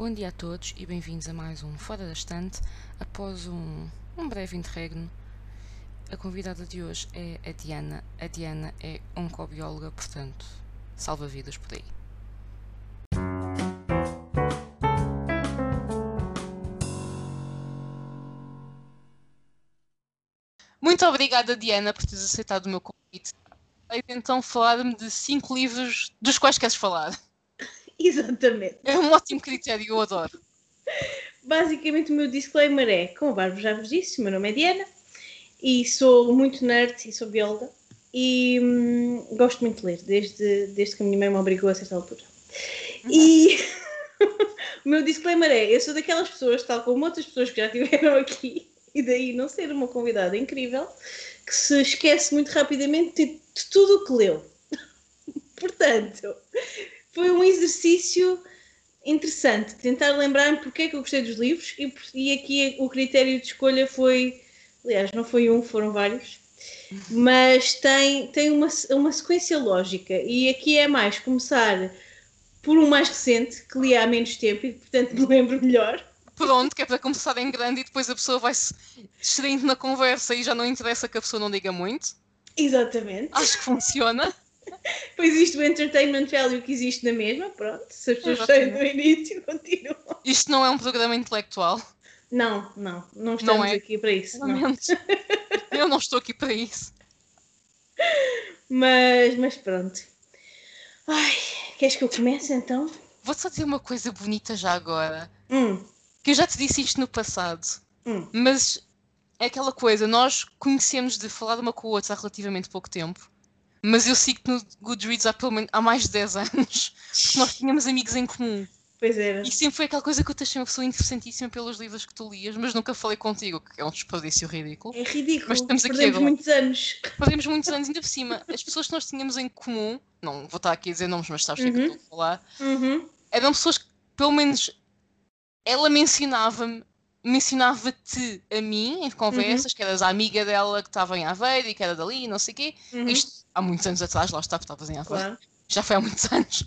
Bom dia a todos e bem-vindos a mais um Fora da Estante. Após um, um breve interregno, a convidada de hoje é a Diana. A Diana é oncobióloga, portanto, salva vidas por aí. Muito obrigada, Diana, por teres aceitado o meu convite. Vais então falar-me de cinco livros dos quais queres falar. Exatamente. É um ótimo critério, eu adoro. Basicamente, o meu disclaimer é: como a Bárbara já vos disse, o meu nome é Diana e sou muito nerd e sou bióloga e hum, gosto muito de ler, desde, desde que a minha mãe me obrigou a certa altura. E o meu disclaimer é: eu sou daquelas pessoas, tal como outras pessoas que já estiveram aqui, e daí não ser uma convidada incrível, que se esquece muito rapidamente de, de tudo o que leu. Portanto, foi um exercício interessante tentar lembrar-me porque é que eu gostei dos livros e, e aqui o critério de escolha foi, aliás, não foi um, foram vários, mas tem, tem uma, uma sequência lógica e aqui é mais começar por um mais recente que li há menos tempo e portanto me lembro melhor. Pronto, que é para começar em grande e depois a pessoa vai-se distraindo na conversa e já não interessa que a pessoa não diga muito. Exatamente. Acho que funciona. Pois existe o entertainment value que existe na mesma, pronto. Se as pessoas saem do início, continuam. Isto não é um programa intelectual. Não, não, não estamos Não é. aqui para isso. não. Eu não estou aqui para isso. Mas, mas pronto. Ai, queres que eu comece então? Vou-te só dizer uma coisa bonita já agora. Hum, Que eu já te disse isto no passado. hum. Mas é aquela coisa, nós conhecemos de falar uma com a outra há relativamente pouco tempo. Mas eu sigo-te no Goodreads há, pelo menos, há mais de 10 anos. Porque nós tínhamos amigos em comum. Pois era. E sempre foi aquela coisa que eu te achei uma pessoa interessantíssima pelos livros que tu lias, mas nunca falei contigo, que é um desperdício ridículo. É ridículo. Mas estamos aqui Perdemos agora. muitos anos. Perdemos muitos anos ainda por cima. As pessoas que nós tínhamos em comum, não vou estar aqui a dizer nomes, mas sabes o que é que eu estou a falar, Uhum. eram pessoas que, pelo menos, ela mencionava-me, mencionava-te a mim em conversas, que eras a amiga dela que estava em Aveiro e que era dali, não sei o quê. Uhum. Isto há muitos anos atrás, lá está, porque estavas em Aveiro. Claro. Já foi há muitos anos.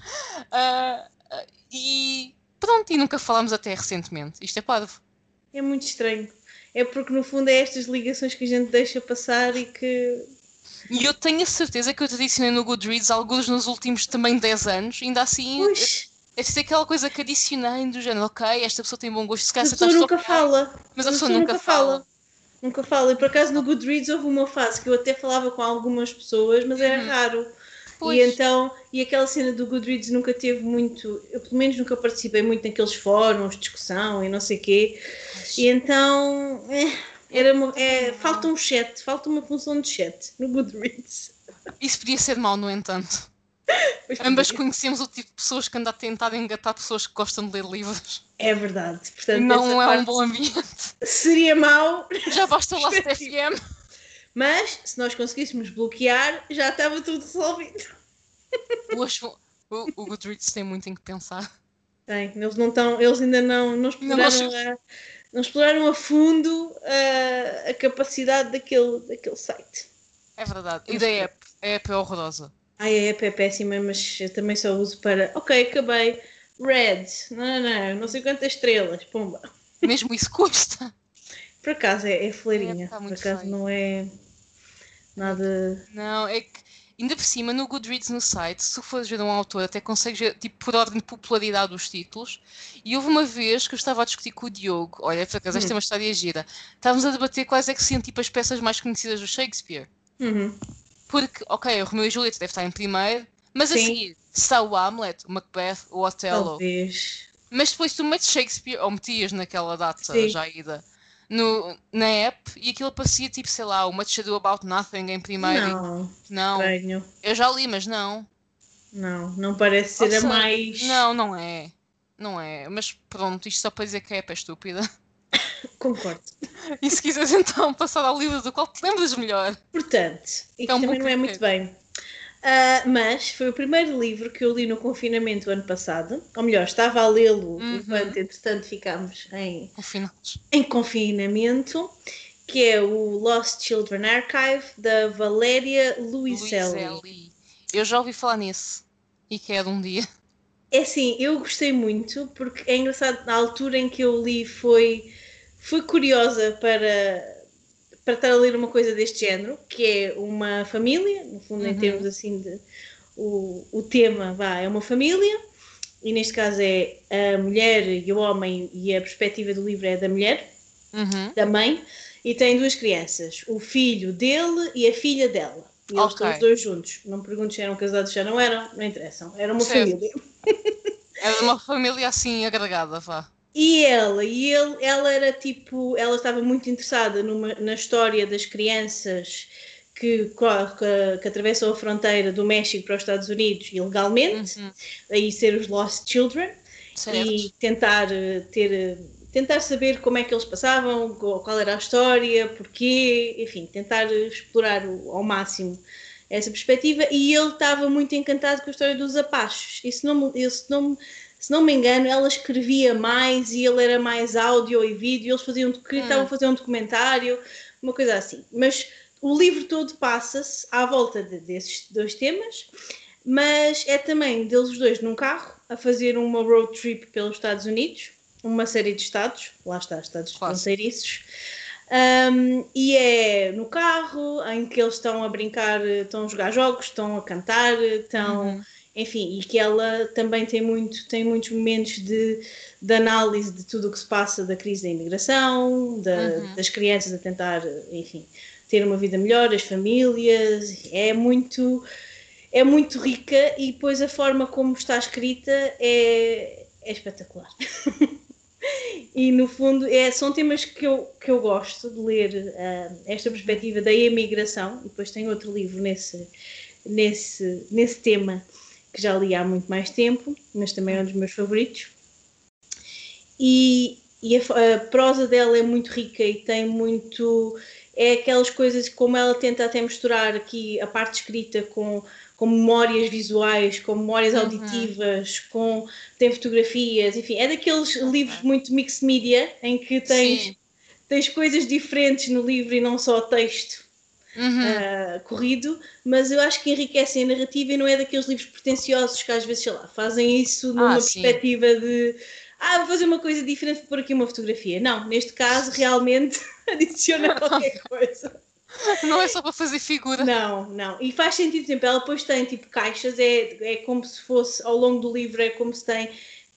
Ah, ah, e pronto, e nunca falámos até recentemente. Isto é parvo. É muito estranho. É porque no fundo é estas ligações que a gente deixa passar e que. E eu tenho a certeza que eu te adicionei no Goodreads alguns nos últimos também 10 anos, ainda assim. Pois, Deve ser aquela coisa que adicionei do género, ok, esta pessoa tem bom gosto, se calhar pessoa acertaste nunca ela, fala. Mas a pessoa nunca fala. Nunca fala. E por acaso no Goodreads houve uma fase que eu até falava com algumas pessoas, mas era Uhum. raro. Pois. E então, e aquela cena do Goodreads nunca teve muito, eu pelo menos nunca participei muito naqueles fóruns, discussão e não sei quê. E então, é, era uma- é, falta um chat, falta uma função de chat no Goodreads. Isso podia ser mau, no entanto. Ambas conhecemos o tipo de pessoas que anda a tentar engatar pessoas que gostam de ler livros. É verdade. Portanto, não é um bom ambiente. seria mau, Já basta o Last FM. mas se nós conseguíssemos bloquear, já estava tudo resolvido. Hoje, o, o Goodreads tem muito em que pensar. Tem, eles não estão, eles ainda não, não exploraram, Não, a, não exploraram a fundo a, a capacidade daquele, daquele site. É verdade. E da app? A app é horrorosa. Ai, a app é péssima, mas eu também só uso para. Ok, acabei. Red, não, não, não, não sei quantas estrelas, pumba. Mesmo isso custa. Por acaso é, é fleirinha, É, tá por acaso feio. não é nada. Não, é que ainda por cima no Goodreads no site, se tu fores ver um autor, até consegues ver tipo, por ordem de popularidade dos títulos. E houve uma vez que eu estava a discutir com o Diogo, olha, por acaso, esta é uma história gira. Estávamos a debater quais é que seriam tipo as peças mais conhecidas do Shakespeare. Uhum. Porque, ok, o Romeu e Julieta deve estar em primeiro, mas a Sim. seguir está o Hamlet, o Macbeth, o Othello. Talvez. Mas depois tu metes Shakespeare, ou metias naquela data Sim. já ida, no, na app, e aquilo parecia tipo, sei lá, o Much Ado About Nothing em primeiro. Não, E- não. estranho. Eu já li, mas não. Não, não parece ser a mais. Não, não é. Não é. Mas pronto, isto só para dizer que a app é estúpida. Concordo. E se quiseres então passar ao livro do qual te lembras melhor. Portanto, isto É um também bom não é muito bem. Ah, mas foi o primeiro livro que eu li no confinamento ano passado. Ou melhor, estava a lê-lo Uhum. enquanto, entretanto, ficámos em, Confinados. em confinamento, que é o Lost Children Archive, da Valéria Luiselli. Luiselli. Eu já ouvi falar nesse. E quero um dia. É assim, eu gostei muito, porque é engraçado, na altura em que eu li foi, fui curiosa para, para estar a ler uma coisa deste género, que é uma família, no fundo, uhum. em termos assim de. O, o tema vá, é uma família, e neste caso é a mulher e o homem, e a perspectiva do livro é da mulher, uhum. da mãe, e tem duas crianças, o filho dele e a filha dela. E eles okay. estão os dois juntos. Não me pergunto se eram casados, já não eram, não interessam. Era uma certo. família. Era uma família assim agregada, vá. E ela, e ele, ela era tipo, ela estava muito interessada numa, na história das crianças que, que, que, atravessam a fronteira do México para os Estados Unidos ilegalmente, uhum. aí ser os Lost Children, certo. e tentar eh, ter eh, tentar saber como é que eles passavam, qual era a história, porquê, enfim, tentar explorar ao máximo essa perspectiva. E ele estava muito encantado com a história dos Apaches. Se não, se não, se não me engano, ela escrevia mais e ele era mais áudio e vídeo. Eles faziam, hum. estavam a fazer um documentário, uma coisa assim. Mas o livro todo passa-se à volta de, desses dois temas. Mas é também deles dois num carro a fazer uma road trip pelos Estados Unidos uma série de estados, lá está, estados fronteiriços, um, e é no carro em que eles estão a brincar, estão a jogar jogos, estão a cantar, estão. Uhum. Enfim, e que ela também tem, muito, tem muitos momentos de, de análise de tudo o que se passa da crise da imigração, da, uhum. das crianças a tentar, enfim, ter uma vida melhor, as famílias. É muito, é muito rica e depois a forma como está escrita é, é espetacular. e no fundo é, são temas que eu, que eu gosto de ler uh, esta perspectiva da imigração e depois tem outro livro nesse, nesse, nesse tema que já li há muito mais tempo, mas também é um dos meus favoritos. E, e a, a prosa dela é muito rica e tem muito é aquelas coisas como ela tenta até misturar aqui a parte escrita com com memórias visuais, com memórias uhum. auditivas, com tem fotografias, enfim, é daqueles livros muito mixed media em que tens, tens coisas diferentes no livro e não só texto uhum. uh, corrido, mas eu acho que enriquecem a narrativa e não é daqueles livros pretenciosos que às vezes, sei lá, fazem isso numa ah, perspectiva de ah, vou fazer uma coisa diferente por aqui uma fotografia. Não, neste caso realmente adiciona qualquer coisa. Não é só para fazer figura. Não, não. E faz sentido, sempre. Ela depois tem tipo caixas, é, é como se fosse, ao longo do livro, é como se tem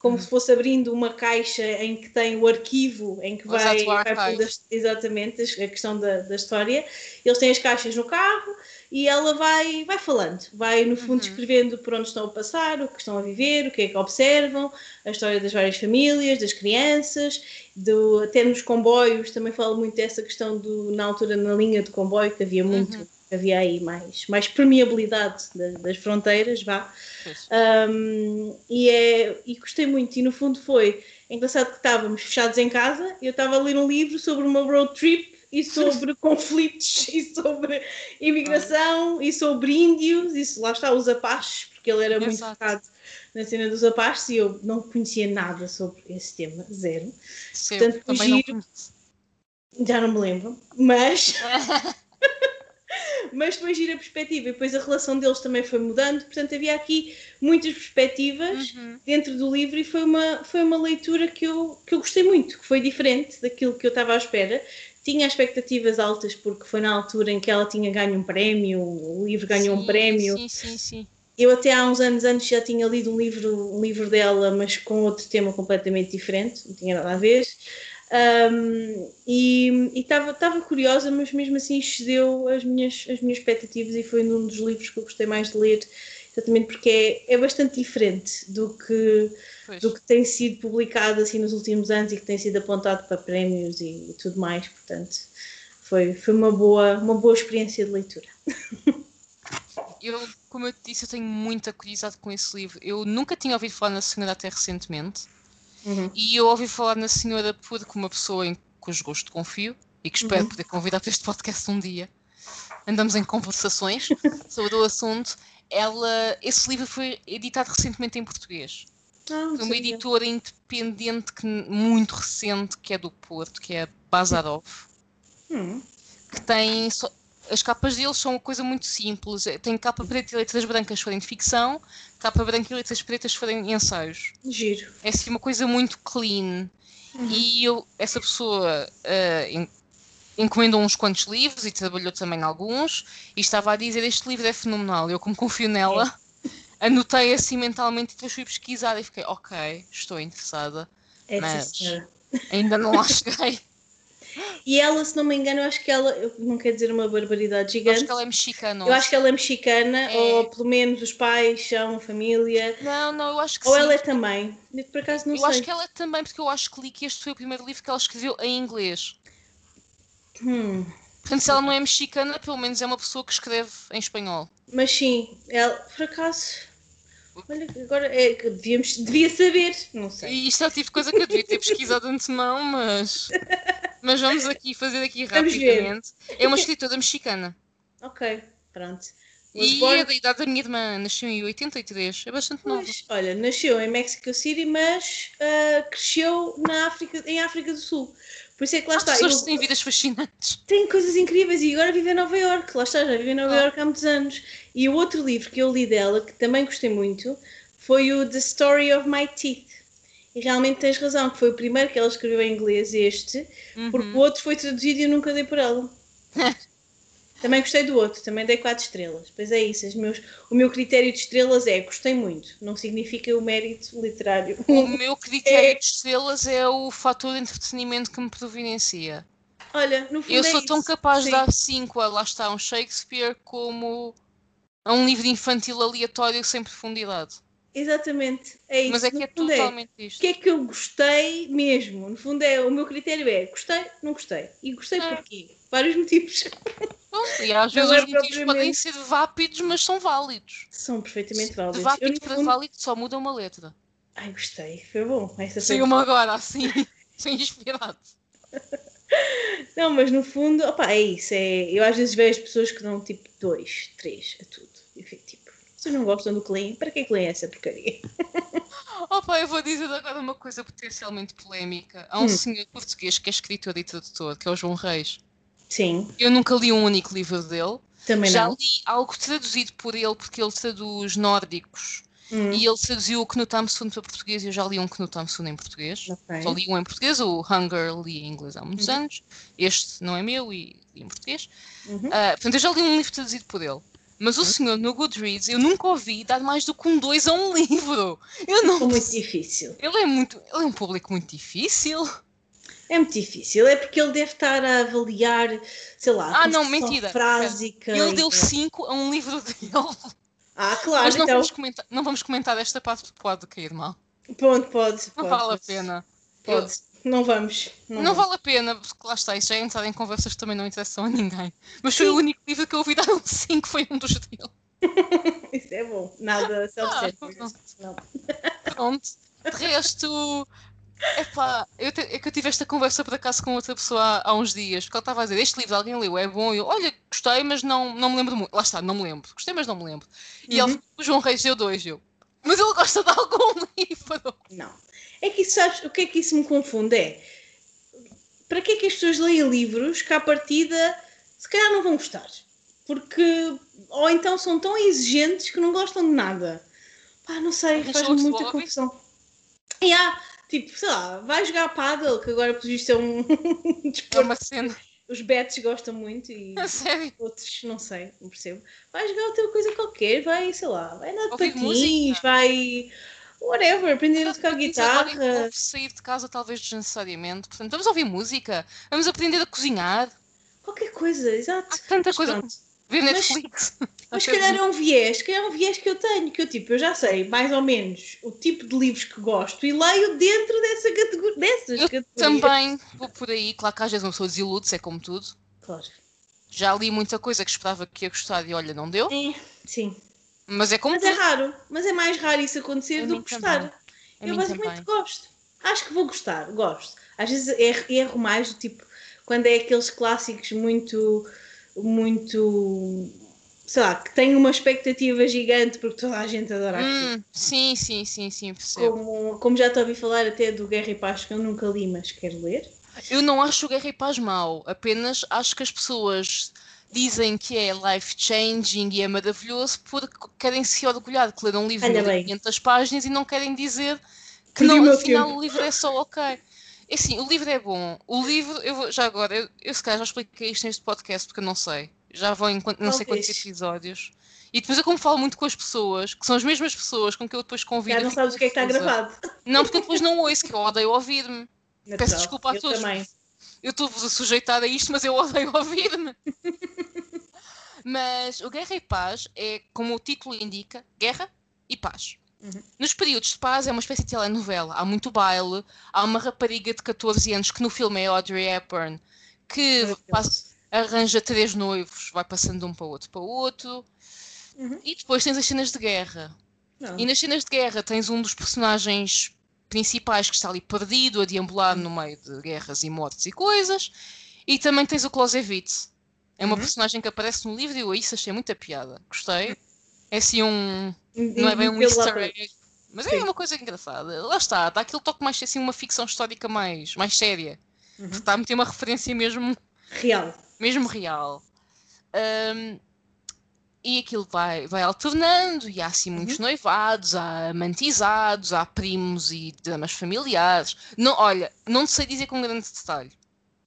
como hum. se fosse abrindo uma caixa em que tem o arquivo em que vai, vai exatamente a questão da, da história. Eles têm as caixas no carro e ela vai, vai falando, vai no fundo uhum. descrevendo por onde estão a passar, o que estão a viver, o que é que observam, a história das várias famílias, das crianças, do, até nos comboios, também falo muito dessa questão do, na altura na linha de comboio, que havia muito, uhum. Havia aí mais, mais permeabilidade das, fronteiras, vá. Um, e, é, e gostei muito, e no fundo foi engraçado que estávamos fechados em casa, eu estava a ler um livro sobre uma road trip e sobre conflitos e sobre imigração e sobre índios, isso lá está os apaches, porque ele era muito focado na cena dos apaches e eu não conhecia nada sobre esse tema, zero. Sim, Portanto, giro, não já não me lembro, mas mas depois gira a perspectiva e depois a relação deles também foi mudando, portanto havia aqui muitas perspectivas uhum. dentro do livro e foi uma, foi uma leitura que eu, que eu gostei muito, que foi diferente daquilo que eu estava à espera tinha expectativas altas porque foi na altura em que ela tinha ganho um prémio, o livro ganhou sim, um prémio. Sim, sim, sim. Eu até há uns anos antes já tinha lido um livro, um livro dela, mas com outro tema completamente diferente, não tinha nada a ver. Um, e estava curiosa, mas mesmo assim excedeu as minhas, as minhas expectativas e foi um dos livros que eu gostei mais de ler, exatamente porque é, é bastante diferente do que pois. do que tem sido publicado assim nos últimos anos e que tem sido apontado para prémios e, e tudo mais, portanto foi, foi uma, boa, uma boa experiência de leitura. Eu, como eu te disse, eu tenho muita curiosidade com esse livro. Eu nunca tinha ouvido falar na Senhora até recentemente. Uhum. E eu ouvi falar na Senhora porque uma pessoa em cujo gosto confio e que espero uhum. poder convidar para este podcast um dia. Andamos em conversações sobre o assunto. Ela, esse livro foi editado recentemente em português. Ah, uma editora independente que, muito recente que é do Porto, que é Bazarov, hum. que tem as capas deles são uma coisa muito simples. Tem capa preta e letras brancas forem de ficção, capa branca e letras pretas forem ensaios. Giro. É assim uma coisa muito clean. Uhum. E eu, essa pessoa uh, en- encomendou uns quantos livros e trabalhou também em alguns e estava a dizer este livro é fenomenal. Eu, como confio nela, anotei assim mentalmente e depois fui pesquisar e fiquei, ok, estou interessada. É, Mas-. Ainda não lá cheguei. E ela, se não me engano, eu acho que ela, eu não quero dizer uma barbaridade Eu gigante, acho que ela é mexicana. eu acho que ela é mexicana, É. ou pelo menos os pais são família, Não, não, eu acho que ou sim. ela é também. Eu, por acaso não eu sei. acho que ela é também, porque eu acho que li que este foi o primeiro livro que ela escreveu em inglês. Hum, Portanto, se ela não é mexicana, pelo menos é uma pessoa que escreve em espanhol. Mas sim, ela, por acaso. Olha, agora é que devíamos, devia saber, não sei. E isto é o tipo de coisa que eu devia ter pesquisado de antemão, mas. Mas vamos aqui fazer aqui rapidamente. É uma escritora mexicana. Ok, pronto. E é da idade da minha irmã, nasceu em 83, é bastante nova. Pois, olha, nasceu em Mexico City, mas ah, cresceu na África, em África do Sul. Por isso é que lá Há está. pessoas que têm vidas fascinantes. Tem coisas incríveis e agora vive em Nova York. Lá está, já vive em Nova Ah. York há muitos anos. E o outro livro que eu li dela, que também gostei muito, foi o The Story of My Teeth. E realmente tens razão, que foi o primeiro que ela escreveu em inglês, este, porque o Uhum. outro foi traduzido e eu nunca dei por ela. também gostei do outro, também dei quatro estrelas. Pois é isso, os meus, o meu critério de estrelas é gostei muito, não significa o mérito literário. O meu critério de estrelas é o fator de entretenimento que me providencia. Olha, no fundo Eu é sou tão isso. capaz Sim. de dar 5 a lá está um Shakespeare como a um livro infantil aleatório sem profundidade. Exatamente, é isso. Mas é que no é fundo totalmente O isto. que é que eu gostei mesmo? No fundo, é, o meu critério é gostei, não gostei. E gostei É. porquê? Vários motivos. E às vezes é os motivos propriamente- podem ser vápidos, mas são válidos. São perfeitamente De válidos. Eu, válido no para fundo... válido só muda uma letra. Ai, gostei. Foi bom. Essa foi... Saiu-me agora, assim, sem inspirado. Não, mas no fundo, opa, é isso. É... Eu às vezes vejo pessoas que dão tipo dois, três a tudo. E eu fico tipo, vocês não gostam do leem? Para que é que leem essa porcaria? Opa, eu vou dizer agora uma coisa potencialmente polémica. Há um Hum. senhor português que é escritor e tradutor, que é o João Reis. Sim, Eu nunca li um único livro dele. também Já não. li algo traduzido por ele, porque ele traduz nórdicos. Hum, E ele traduziu o Knut Hamsun para português e eu já li um Knut Hamsun em português. ok. Só li um em português, o Hunger li em inglês há muitos Uhum. anos. Este não é meu e li em português. Uhum. Ah, portanto, eu já li um livro traduzido por ele. Mas o senhor no Goodreads, eu nunca ouvi dar mais do que um 2 a um livro. Eu não. É muito difícil. Ele é muito. Ele é um público muito difícil. É muito difícil. É porque ele deve estar a avaliar, sei lá, Ah, não, mentira. frásica. Ele deu 5 a um livro dele. Ah, claro, Mas não, então. vamos comentar, não vamos comentar esta parte porque pode cair mal. Pode, pode. Não pode, vale a pena. Pode. Não vamos. Não, vamos. vale a pena, porque lá está, isso já é entrar em conversas que também não interessam a ninguém. Mas foi Sim. o único livro que eu ouvi dar um 5, foi um dos dele. Isso é bom. Nada self-centered. Ah, não. Pronto. De resto, epá, eu te- é que eu tive esta conversa por acaso com outra pessoa há, há uns dias, porque ela estava a dizer, este livro alguém leu, é bom, e eu, olha, gostei, mas não, não me lembro muito. Lá está, não me lembro. Gostei, mas não me lembro. E Uhum. ele, o João Reis deu dois, eu. Mas ele gosta de algum livro. Não. É que isso, sabes, o que é que isso me confunde? É para que é que as pessoas leem livros que à partida se calhar não vão gostar? Porque, ou então são tão exigentes que não gostam de nada. Pá, não sei, faz-me muita confusão. E há, tipo, sei lá, vai jogar paddle, que agora por visto é um É desporto uma cena. os betos gostam muito e outros não sei, não percebo. Vai jogar outra coisa qualquer, vai, sei lá, vai andar de patins, música. vai whatever, aprender a tocar agora guitarra. sair de casa talvez desnecessariamente. Portanto, vamos ouvir música, vamos aprender a cozinhar. Qualquer coisa, exato. Há tanta Mas coisa. pronto. Ver Mas- Netflix. Mas se calhar é um viés, que é um viés que eu tenho, que eu tipo, eu já sei mais ou menos o tipo de livros que gosto e leio dentro dessa categoria, dessas Eu categorias. Também vou por aí, claro que às vezes uma pessoa desilude-se, é como tudo. Claro. Já li muita coisa que esperava que ia gostar e olha, não deu. É, sim. Mas é como Mas é tudo. raro, mas é mais raro isso acontecer A do que gostar. eu basicamente também. gosto. Acho que vou gostar, gosto. Às vezes erro, erro mais, tipo, quando é aqueles clássicos muito, muito, sei lá, que têm uma expectativa gigante porque toda a gente adora aquilo. Hum, sim, sim, sim, sim, percebo. Como, como já te ouvi falar até do Guerra e Paz, que eu nunca li, mas quero ler. Eu não acho o Guerra e Paz mau, apenas acho que as pessoas dizem que é life-changing e é maravilhoso porque querem se orgulhar de que leram um livro de bem. 500 páginas e não querem dizer que Perdi o não, afinal tempo. o livro é só ok. É assim, o livro é bom. O livro, eu vou- já agora, eu, eu se calhar já expliquei isto neste podcast porque eu não sei. Já vão em não sei quantos episódios. E depois eu como falo muito com as pessoas, que são as mesmas pessoas com que eu depois convido. Já não sabes o que é que está gravado. Não, porque eu depois não ouço, que eu odeio ouvir-me. Natural. desculpa a eu todos. Também. Eu estou-vos a sujeitar a isto, mas eu odeio ouvir-me. mas o Guerra e Paz é, como o título indica, Guerra e Paz. Uhum. Nos períodos de paz é uma espécie de telenovela. Há muito baile, há uma rapariga de 14 anos que no filme é Audrey Hepburn, que passa- arranja três noivos, vai passando de um para o outro para o outro. Uhum. E depois tens as cenas de guerra. Não. E nas cenas de guerra tens um dos personagens principais que está ali perdido, a deambular no meio de guerras e mortes e coisas. E também tens o Clausewitz. É uma Uhum. personagem que aparece no livro e eu isso achei muita piada. Gostei. É assim um. Não é bem um easter egg. Mas é Sim. uma coisa engraçada. Lá está, dá aquele toque mais assim, uma ficção histórica mais, mais séria. Uhum. Está a meter uma referência mesmo Real. mesmo real. Ahm, e aquilo vai, vai alternando, e há assim muitos noivados, há amantizados, há primos e damas familiares. Não, olha, não te sei dizer com grande detalhe,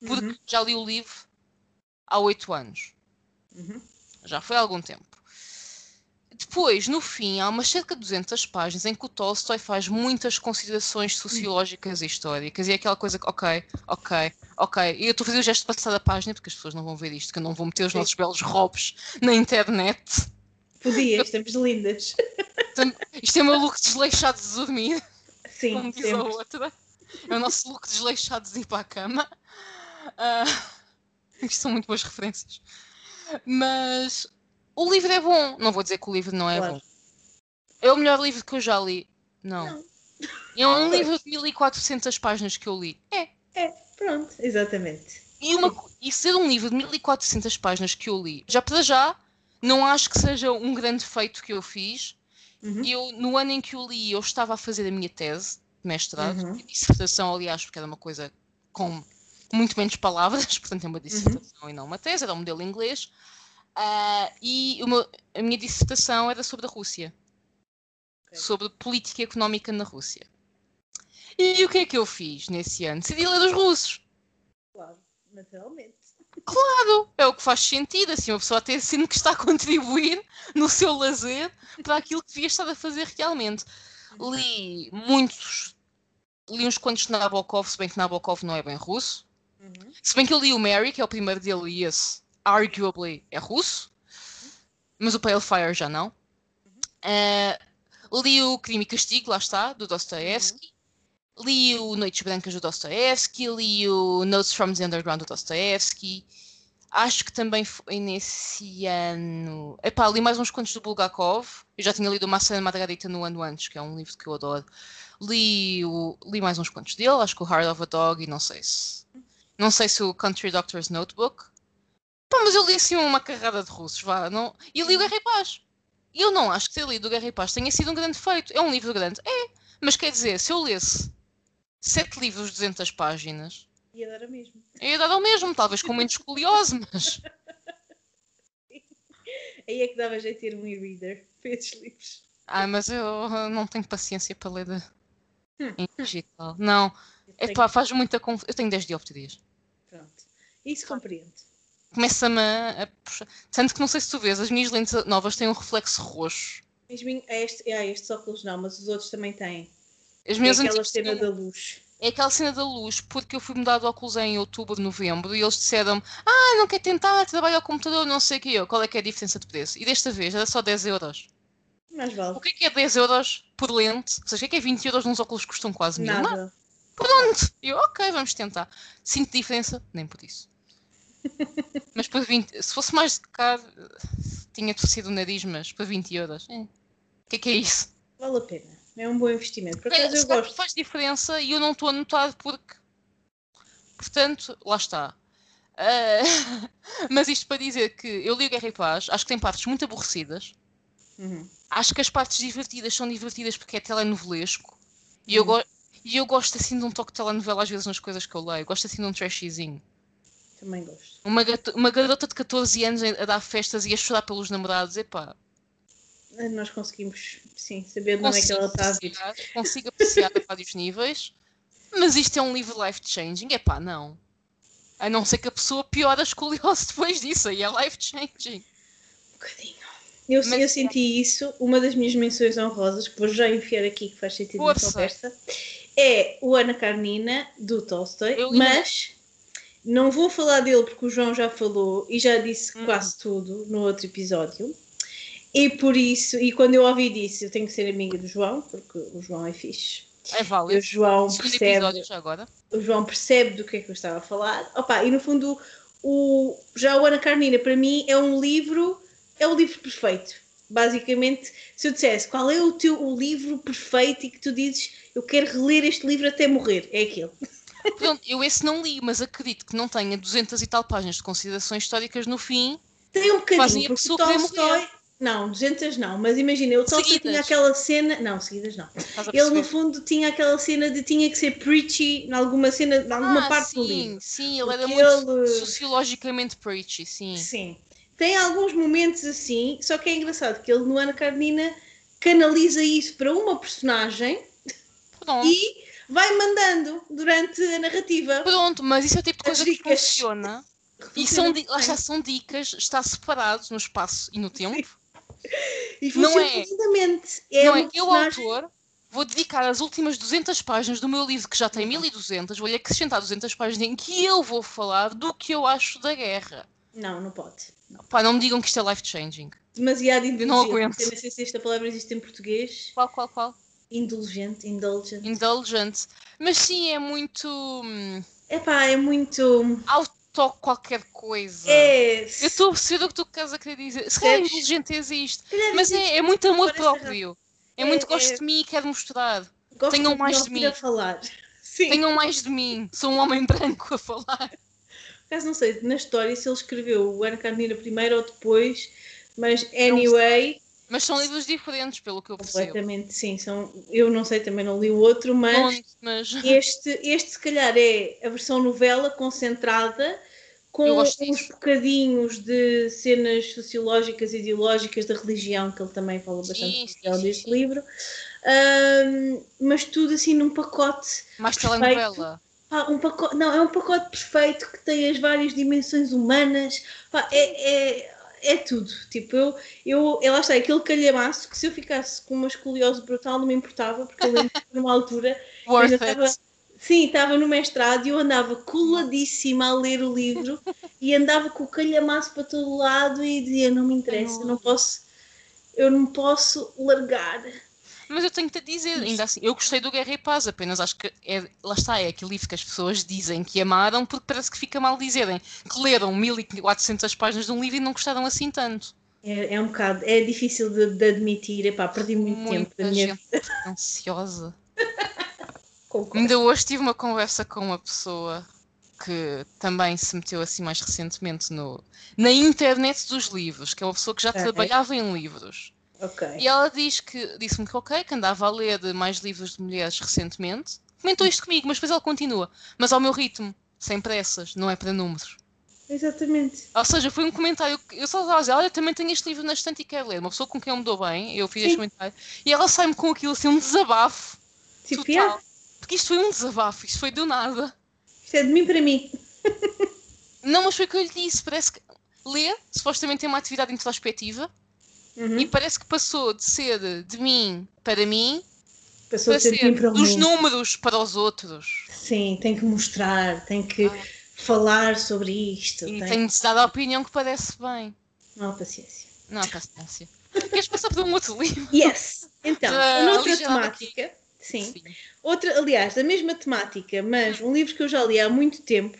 porque Uhum. já li o livro há oito anos. Uhum. Já foi há algum tempo. Depois, no fim, há umas cerca de 200 páginas em que o Tolstói faz muitas considerações sociológicas e históricas. E é aquela coisa que, ok, ok, ok. E eu estou a fazer o gesto de passar a página porque as pessoas não vão ver isto, que eu não vou meter os nossos belos robes na internet. Podia, estamos lindas. Isto é o meu look desleixado de dormir, Sim, como diz a sempre. outra. É o nosso look desleixado de ir para a cama. Ah, isto são muito boas referências. Mas o livro é bom. Não vou dizer que o livro não é Claro. bom. É o melhor livro que eu já li. Não. Não. É um livro de 1400 páginas que eu li. É. É, pronto, exatamente. E, uma, e ser um livro de 1400 páginas que eu li, já para já, não acho que seja um grande feito que eu fiz. Uhum. Eu, no ano em que eu li, eu estava a fazer a minha tese de mestrado, Uhum. dissertação, aliás, porque era uma coisa com muito menos palavras, portanto é Uhum. uma dissertação e não uma tese, era um modelo inglês. Ah, e meu- a minha dissertação era sobre a Rússia, Ok. sobre política económica na Rússia. E o que é que eu fiz nesse ano? Decidi ler os russos. Claro, naturalmente. Claro, é o que faz sentido, assim, uma pessoa até sendo que está a contribuir no seu lazer para aquilo que devia estar a fazer realmente. Li muitos, li uns quantos de Nabokov, se bem que Nabokov não é bem russo. Uhum. Se bem que eu li o Mary, que é o primeiro dele, e esse, arguably, é russo. Mas o Pale Fire já não. Eh, li o Crime e Castigo, lá está, do Dostoevsky. Li o Noites Brancas do Dostoevsky. Li o Notes from the Underground do Dostoevsky. Acho que também foi nesse ano. Epá, li mais uns quantos do Bulgakov. Eu já tinha lido o Massa Margarita no ano antes, que é um livro que eu adoro. Li, o, li mais uns quantos dele, acho que o Heart of a Dog e não sei se. Não sei se o Country Doctor's Notebook. Pá, mas eu li assim uma carrada de russos, vá. Não... E li o Guerra e Paz. E eu não acho que ter lido o Guerra e Paz tenha sido um grande feito. É um livro grande. É. Mas quer dizer, se eu lesse sete livros de 200 páginas, Ia dar a mesma. eu ia dar ao mesmo, talvez com menos escoliose, mas. Aí é que dava jeito ter um e-reader para esses livros. Ah, mas eu não tenho paciência para ler de... Hum. em digital. Não. É pá, faz muita confusão. Eu tenho 10 dioptrias. Pronto. Isso compreendo. Começa-me a, a puxar. Tanto que não sei se tu vês, as minhas lentes novas têm um reflexo roxo. Mas min- é este, é estes óculos não, mas os outros também têm. As É minhas aquela antigas cena da luz. É aquela cena da luz, porque eu fui mudar de óculos em outubro, novembro, e eles disseram ah, não quer tentar, trabalha ao computador, não sei o que eu. Qual é que é a diferença de preço? E desta vez era só 10 euros. Mais vale. O que é que é 10 euros por lente? Ou seja, o que é que é 20 euros nos óculos que custam quase mil? Nada. Pronto. Eu, ok, vamos tentar. Sinto diferença? Nem por isso. Mas por 20, se fosse mais caro, tinha torcido o nariz, mas por 20 euros. é. O que é que é isso? Vale a pena. É um bom investimento. Por Olha, acaso eu gosto. faz diferença e eu não estou a notar porque. Portanto, lá está. Ah, mas isto para dizer que eu li o Guerra e Paz, acho que tem partes muito aborrecidas. Uhum. Acho que as partes divertidas são divertidas porque é telenovelesco. E eu, Uhum. e eu gosto assim de um toque de telenovela às vezes nas coisas que eu leio. Gosto assim de um trashzinho. Também gosto. Uma, gato- uma garota de 14 anos a dar festas e a chorar pelos namorados, epá. Nós conseguimos, sim, saber de onde é que ela está a vir. consigo apreciar a vários níveis, mas isto é um livro life-changing, epá, não. A não ser que a pessoa piore a escoliose depois disso, aí é life-changing. Um bocadinho. Eu, Mas- eu senti isso, uma das minhas menções honrosas, que vou já enfiar aqui, que faz sentido na conversa, é o Ana Karenina, do Tolstói, mas não vou falar dele porque o João já falou e já disse Hum. quase tudo no outro episódio. E por isso, e quando eu ouvi disso, eu tenho que ser amiga do João, porque o João é fixe. É E o válido. João percebe o João percebe do que é que eu estava a falar. Opa, e no fundo, o, já o Ana Carnina, para mim, é um livro, é o livro perfeito. Basicamente, se eu dissesse qual é o teu o livro perfeito e que tu dizes eu quero reler este livro até morrer, é aquele. Pronto, eu esse não li, mas acredito que não tenha 200 e tal páginas de considerações históricas no fim. Tem um Fazem bocadinho, a pessoa Tolstói. Não, 200 não, mas imagina, o Tolstói tinha aquela cena. Não, seguidas não. Ele, no fundo, tinha aquela cena de tinha que ser preachy em alguma cena, em alguma Ah, parte do sim, livro. sim, ele era Porque muito ele- sociologicamente preachy, sim. Sim. Tem alguns momentos assim, só que é engraçado que ele no Ana Carnina canaliza isso para uma personagem Pronto. e vai mandando durante a narrativa. Pronto, mas isso é o tipo de coisa que funciona. E são, lá está, são dicas, está separado no espaço e no tempo. E não é-. É não é que eu, autor, vou dedicar as últimas 200 páginas do meu livro, que já tem 1200, vou-lhe acrescentar 200 páginas em que eu vou falar do que eu acho da guerra. Não, não pode. Não. Pá, não me digam que isto é life-changing. Demasiado não indulgente. aguento. Eu não sei se esta palavra existe em português. Qual, qual, qual? Indulgente, indulgent. Indulgent. Mas sim, é muito. hum, Epá, é muito. auto qualquer coisa. É. Eu estou a perceber o que tu queres a querer dizer. Se calhar indulgente existe. Calhar Mas existe. é, é muito amor Parece próprio. É muito É- gosto é- de mim e quero mostrar. Gosto tenham de mais de mim. a falar. Sim. Tenham mais de mim. Sou um homem branco a falar. Por acaso não sei na história se ele escreveu o Ana Carneiro primeiro ou depois, mas anyway, Mas são livros diferentes, pelo que eu percebo. completamente sim. São, eu não sei, também não li o outro, mas mas este, este se calhar é a versão novela concentrada com uns bocadinhos de cenas sociológicas e ideológicas da religião, que ele também fala bastante Sim, sim, deste sim. livro. Ahm, mas tudo assim num pacote mais Perfeito. telenovela. Pá, um pacote, não, é um pacote perfeito que tem as várias dimensões humanas. Pá, é, é, é tudo. Tipo, eu, eu, é lá está, aquele calhamaço que se eu ficasse com uma escoliose brutal não me importava, porque eu lembro que numa altura eu Worth estava-. Sim, estava no mestrado e eu andava coladíssima a ler o livro e andava com o calhamaço para todo lado e dizia, não me interessa, eu não posso, eu não posso largar. Mas eu tenho que te dizer, ainda assim, eu gostei do Guerra e Paz, apenas acho que é, lá está, é aquele livro que as pessoas dizem que amaram, porque parece que fica mal dizerem que leram 1400 páginas de um livro e não gostaram assim tanto. É, é um bocado, é difícil de, de admitir, epá, perdi muito tempo da Muita minha gente ansiosa. Concordo. Ainda hoje tive uma conversa com uma pessoa que também se meteu assim mais recentemente no, na internet dos livros, que é uma pessoa que já Ok. trabalhava em livros. Ok. E ela diz que disse-me que ok, que andava a ler mais livros de mulheres recentemente. Comentou isto comigo, mas depois ela continua. Mas ao meu ritmo, sem pressas, não é para números. Exatamente. Ou seja, foi um comentário que eu só estava a dizer, olha, eu também tenho este livro na estante e quero ler. Uma pessoa com quem eu me dou bem, eu fiz este Sim. comentário, e ela sai-me com aquilo assim, um desabafo Tipo, total. yeah, Porque isto foi um desabafo, isto foi do nada. isto é de mim para mim. Não, mas foi o que eu lhe disse, parece que ler, supostamente é uma atividade introspectiva, Uhum. e parece que passou de ser de mim para mim, Passou para de ser ser para dos mundo. números para os outros. Sim, tem que mostrar, tem que Ah. falar sobre isto. E tem... tenho de dar a opinião que parece bem. Não há paciência. Não há paciência. Queres passar por um outro livro? Yes! Então, aqui. temática, sim, outra, aliás, da mesma temática, mas um livro que eu já li há muito tempo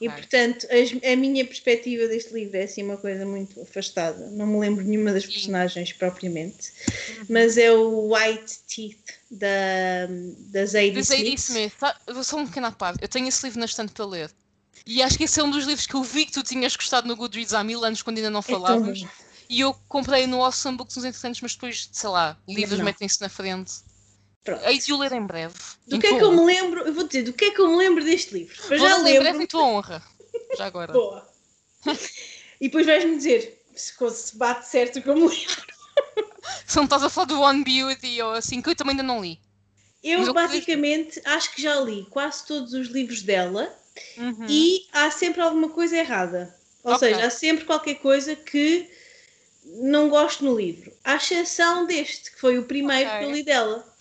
e, Ok. portanto, as- a minha perspectiva deste livro é assim uma coisa muito afastada. Não me lembro nenhuma das personagens propriamente, Uhum. mas é o White Teeth da, da Zadie Smith. Smith. Tá, só um pequeno à parte. Eu tenho esse livro na estante para ler. E acho que esse é um dos livros que eu vi que tu tinhas gostado no Goodreads há mil anos, quando ainda não É falávamos. bom. e eu comprei no Awesome Books uns entretantos, mas depois, sei lá, livros metem-se na frente. Pronto. Hei de o ler em breve. Do Em que é que eu me lembro? Eu vou dizer, do que é que eu me lembro deste livro? Eu já ler em breve lembro. em tua honra. Já agora. Boa. e depois vais-me dizer se, se bate certo o livro. Se não estás a falar do One Beauty ou assim, que eu também ainda não li. Eu eu basicamente acho que já li quase todos os livros dela Uhum. e há sempre alguma coisa errada. Ou Ok. seja, há sempre qualquer coisa que não gosto no livro. À exceção deste, que foi o primeiro Ok. que eu li dela.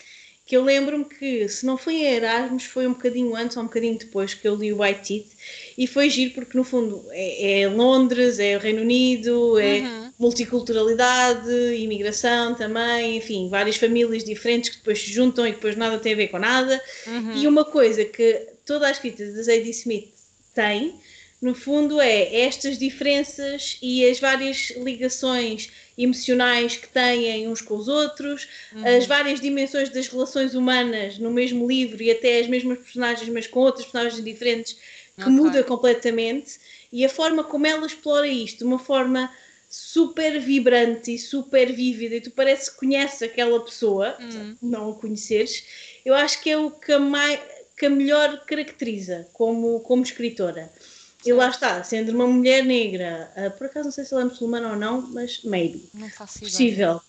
Que eu lembro-me que, se não foi em Erasmus, foi um bocadinho antes ou um bocadinho depois que eu li o White Teeth. E foi giro porque, no fundo, é, é Londres, é o Reino Unido, é Uhum. multiculturalidade, imigração também, enfim, várias famílias diferentes que depois se juntam e depois nada tem a ver com nada. Uhum. E uma coisa que toda a escrita de Zadie Smith tem, no fundo, é estas diferenças e as várias ligações emocionais que têm uns com os outros, Uhum. as várias dimensões das relações humanas no mesmo livro e até as mesmas personagens, mas com outras personagens diferentes, que Ok. muda completamente. E a forma como ela explora isto, de uma forma super vibrante e super vívida, e tu parece que conheces aquela pessoa, Uhum. não a conheceres, eu acho que é o que a, que a melhor caracteriza como, como escritora. E lá está, sendo uma mulher negra, ah, por acaso não sei se ela é muçulmana ou não, mas maybe, Não faço ideia. possível.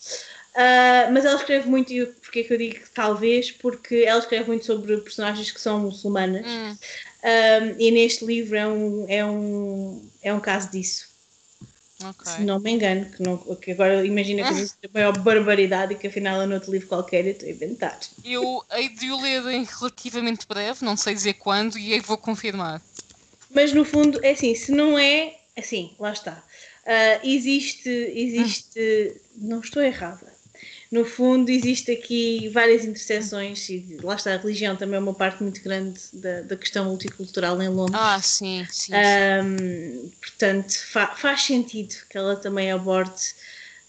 Ah, mas ela escreve muito, e porque é que eu digo talvez? Porque ela escreve muito sobre personagens que são muçulmanas, Hum. Ah, e neste livro é um, é um, é um caso disso. Ok. Se não me engano, que, não, que agora imagina que disse a maior barbaridade e que afinal é noutro livro qualquer eu estou a inventar. Eu hei de o ler em relativamente breve, não sei dizer quando, e aí vou confirmar. Mas no fundo, é assim, se não é, assim, lá está. Ah, existe, existe, não estou errada. No fundo, existe aqui várias interseções e lá está, a religião também é uma parte muito grande da, da questão multicultural em Londres. Ah, sim, sim. sim. Ahm, portanto, fa- faz sentido que ela também aborde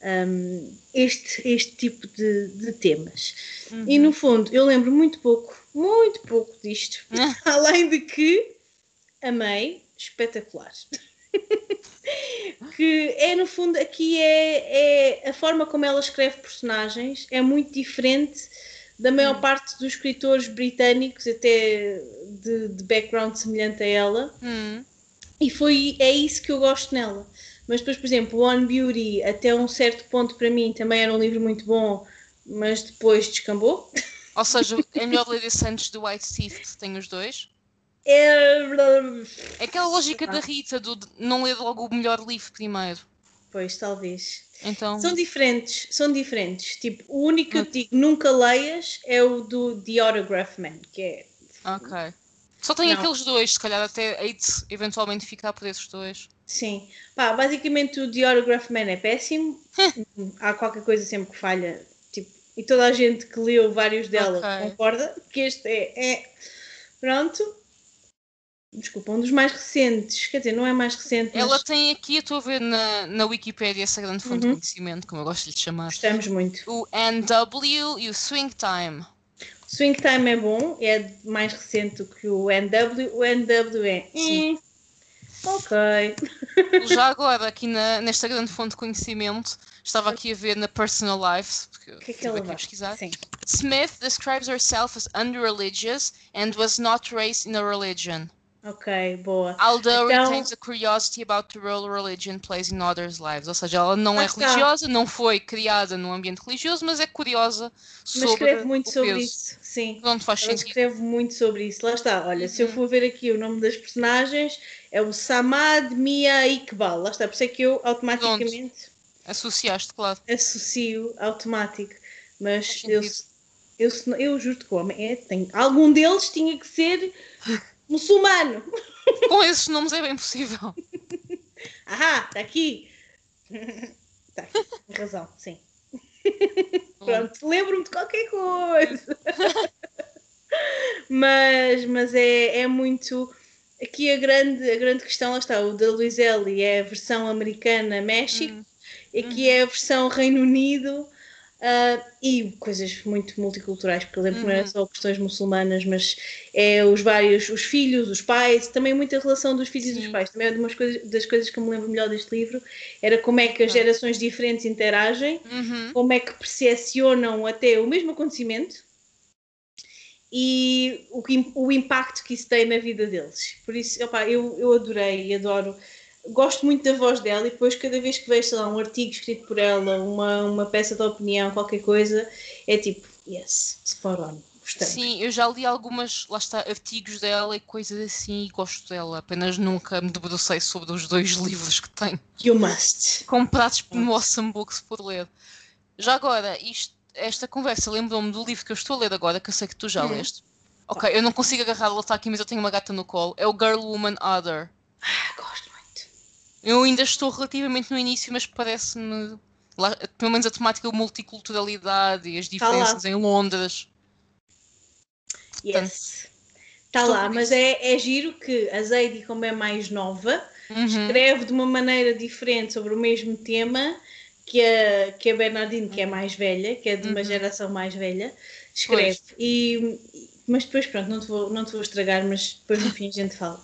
ahm, este, este tipo de, de temas. Uhum. E no fundo, eu lembro muito pouco, muito pouco disto, além de que amei, espetacular. que é no fundo aqui é, é a forma como ela escreve personagens é muito diferente da maior Hum. parte dos escritores britânicos, até de, de background semelhante a ela. Hum. E foi, é isso que eu gosto nela. Mas depois, por exemplo, One Beauty, até um certo ponto para mim, também era um livro muito bom, mas depois descambou. Ou seja, é melhor ler esse antes do White que tem os dois. É... Aquela lógica da Rita, do de não ler logo o melhor livro primeiro. Pois, talvez. Então, São diferentes, são diferentes. Tipo, o único que eu Hum. digo nunca leias é o do The Autograph Man, que é. ok. Só tem Não. aqueles dois, se calhar até hei de eventualmente ficar por esses dois. Sim. Pá, basicamente o The Autograph Man é péssimo. Há qualquer coisa sempre que falha. Tipo, e toda a gente que leu vários dela Ok. concorda que este é, é. Pronto. Desculpa, um dos mais recentes. Quer dizer, não é mais recente, mas Ela tem aqui, eu estou a ver na, na Wikipédia essa grande fonte Uhum. de conhecimento, como eu gosto de lhe chamar. gostamos muito. O NW e o Swing Time. Swing Time é bom, é mais recente do que o NW. O NW é. Sim. "Eh, Ok. Já agora, aqui na, nesta grande fonte de conhecimento, estava aqui a ver na Personal Life, porque O que é que estive ela aqui a pesquisar. Sim. Smith describes herself as under-religious and was not raised in a religion, Ok, boa. although Então- retains a curiosity about the role religion plays in others' lives. Ou seja, ela não é religiosa, não foi criada num ambiente religioso, mas é curiosa Mas sobre escreve muito sobre peso. isso. Sim. Não faz Ela sentido. escreve muito sobre isso. Lá está. Olha, se eu Uhum. for ver aqui o nome das personagens, é o Samad Mia Iqbal. Lá está. Por isso é que eu automaticamente Associaste, claro. associo automático. Mas eu, eu, eu, eu juro-te que o homem é. Tem, algum deles tinha que ser muçulmano. Com esses nomes é bem possível. Ahá, está aqui. Está aqui. Tem razão, sim. Pronto, lembro-me de qualquer coisa. mas mas é, é muito. Aqui a grande, a grande questão, lá está, o da Luizelli é a versão americana México, Hum. aqui é a versão Reino Unido ah, e coisas muito multiculturais, porque eu lembro que não era Uhum. só questões muçulmanas, mas é os vários, os filhos, os pais, também muita relação dos filhos e Sim. dos pais. Também é uma das coisas, das coisas que eu me lembro melhor deste livro, era como é que as gerações diferentes interagem Uhum. como é que percepcionam até o mesmo acontecimento e o, o impacto que isso tem na vida deles. Por isso, opa, eu, eu adorei e adoro. Gosto muito da voz dela e depois cada vez que vejo, sei lá, um artigo escrito por ela, uma, uma peça de opinião, qualquer coisa, é tipo, yes, spot on. Gostei. Sim, eu já li algumas, lá está, artigos dela e coisas assim e gosto dela. Apenas nunca me debrucei sobre os dois livros que tem. You must. Comprados por Awesome Books por ler. Já agora, isto, esta conversa lembrou-me do livro que eu estou a ler agora, que eu sei que tu já hum. leste. Ok, eu não consigo agarrar, ela está aqui, mas eu tenho uma gata no colo. É o Girl Woman Other. Ah, muito. Eu ainda estou relativamente no início, mas parece-me. Pelo menos a temática da multiculturalidade e as diferenças em Londres. Yes. Está lá, mas é, é giro que a Zeidi, como é mais nova, uhum. escreve de uma maneira diferente sobre o mesmo tema que a, que a Bernardine, que é mais velha, que é de uma uhum. geração mais velha, escreve. E, mas depois, pronto, não te, vou, não te vou estragar, mas depois no fim a gente fala.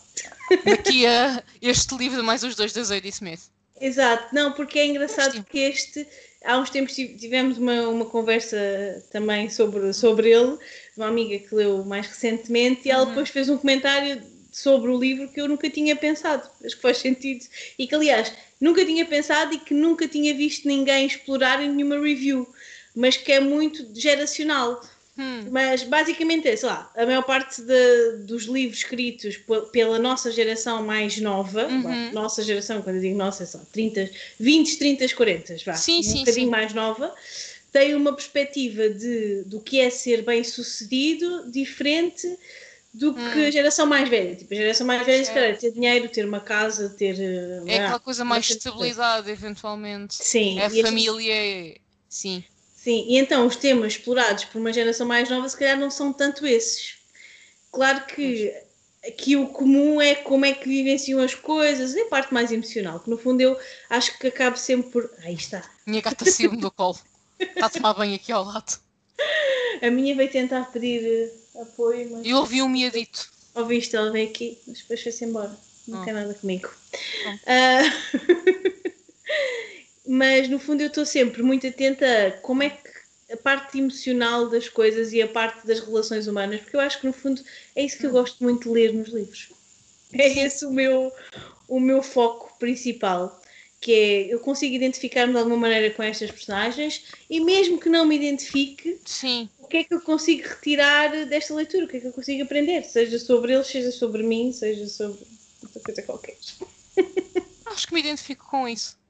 Daqui a este livro, mais os dois da Zadie Smith. Exato, não, porque é engraçado que este, há uns tempos tivemos uma, uma conversa também sobre, sobre ele, uma amiga que leu mais recentemente, e ela uhum. depois fez um comentário sobre o livro que eu nunca tinha pensado, acho que faz sentido, e que aliás nunca tinha pensado e que nunca tinha visto ninguém explorar em nenhuma review, mas que é muito geracional. Hum. Mas basicamente é, sei lá, a maior parte de, dos livros escritos pela nossa geração mais nova, uhum. bom, nossa geração, quando eu digo nossa, é só 30, 20, 30, 40, vá, sim, um sim, bocadinho sim. mais nova, tem uma perspectiva de, do que é ser bem sucedido diferente do que hum. a geração mais velha. Tipo, a geração mais velha, se calhar, ter dinheiro, ter uma casa, ter. É aquela coisa mais estabilidade, coisa. eventualmente. Sim. É a família, gente... sim. Sim, e então os temas explorados por uma geração mais nova, se calhar, não são tanto esses. Claro que aqui o comum é como é que vivenciam as coisas, é a parte mais emocional, que no fundo eu acho que acabo sempre por. Aí está. Minha gata saiu-me do colo. Está a tomar banho aqui ao lado. A minha veio tentar pedir eh, apoio, mas. Eu ouvi um miadito. Ouviste, ela veio aqui, mas depois foi-se embora. Não oh. quer nada comigo. Oh. Uh... mas no fundo eu estou sempre muito atenta a como é que a parte emocional das coisas e a parte das relações humanas, porque eu acho que no fundo é isso que eu hum. gosto muito de ler nos livros. É esse o meu, o meu foco principal que é eu consigo identificar-me de alguma maneira com estas personagens e mesmo que não me identifique, Sim. o que é que eu consigo retirar desta leitura? O que é que eu consigo aprender? Seja sobre eles, seja sobre mim, seja sobre outra coisa qualquer. Acho que me identifico com isso.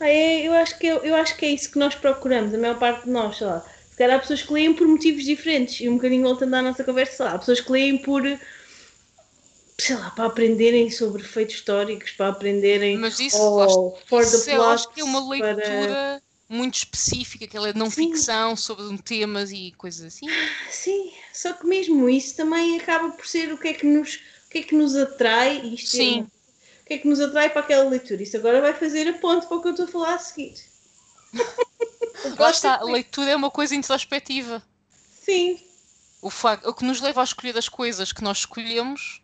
Ah, é, eu, acho que, eu, eu acho que é isso que nós procuramos, a maior parte de nós, sei lá. Se calhar há pessoas que leem por motivos diferentes, e um bocadinho voltando à nossa conversa, sei lá, há pessoas que leem por sei lá, para aprenderem sobre feitos históricos, para aprenderem Mas isso, oh, for the plot, acho que é uma leitura para... muito específica, aquela não Sim. ficção sobre temas e coisas assim. Sim, só que mesmo isso também acaba por ser o que é que nos, o que é que nos atrai, isto é Sim. É, o que é que nos atrai para aquela leitura. Isso agora vai fazer a ponte para o que eu estou a falar a seguir. Lá está, a leitura é uma coisa introspectiva. Sim. O, facto, o que nos leva a escolher as coisas que nós escolhemos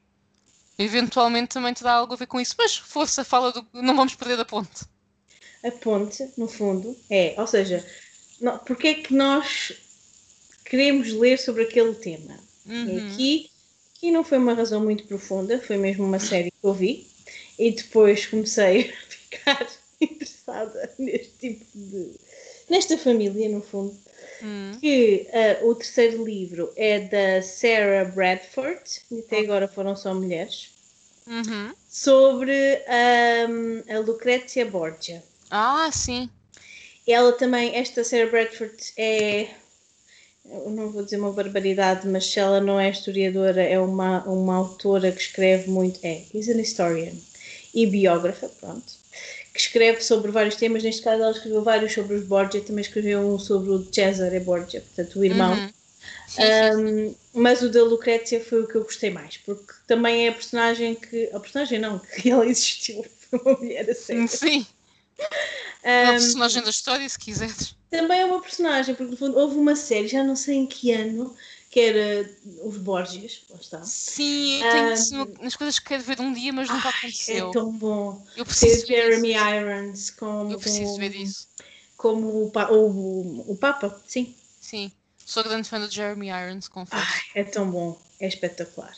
eventualmente também te dá algo a ver com isso. Mas força, fala do. Não vamos perder a ponte. A ponte, no fundo, é, ou seja, não, porque é que nós queremos ler sobre aquele tema? Uhum. Aqui, aqui não foi uma razão muito profunda, foi mesmo uma série que eu vi e depois comecei a ficar interessada neste tipo de. nesta família, no fundo. Hum. Que uh, o terceiro livro é da Sarah Bradford, e até agora foram só mulheres, uhum. sobre um, a Lucrécia Borgia. Ah, sim. Ela também, esta Sarah Bradford é. Eu não vou dizer uma barbaridade, mas se ela não é historiadora, é uma, uma autora que escreve muito. É, is an historian e biógrafa, pronto que escreve sobre vários temas. Neste caso, ela escreveu vários sobre os Borgia, também escreveu um sobre o Cesare Borgia, portanto, o irmão. Uhum. Sim, um, sim. Mas o da Lucrécia foi o que eu gostei mais, porque também é a personagem que. A personagem não, que ela existiu, foi uma mulher a sério. Sim. Um, uma personagem da história, se quiseres. Também é uma personagem, porque no fundo houve uma série, já não sei em que ano, que era os Borges, lá está. Sim, eu tenho um, nas coisas que quero ver um dia, mas nunca ai, aconteceu. É tão bom. Eu preciso ver Jeremy isso. Irons como. Eu preciso ver isso. Como o, o, o Papa, sim. Sim. Sou grande fã do Jeremy Irons, confesso. Ai, é tão bom, é espetacular.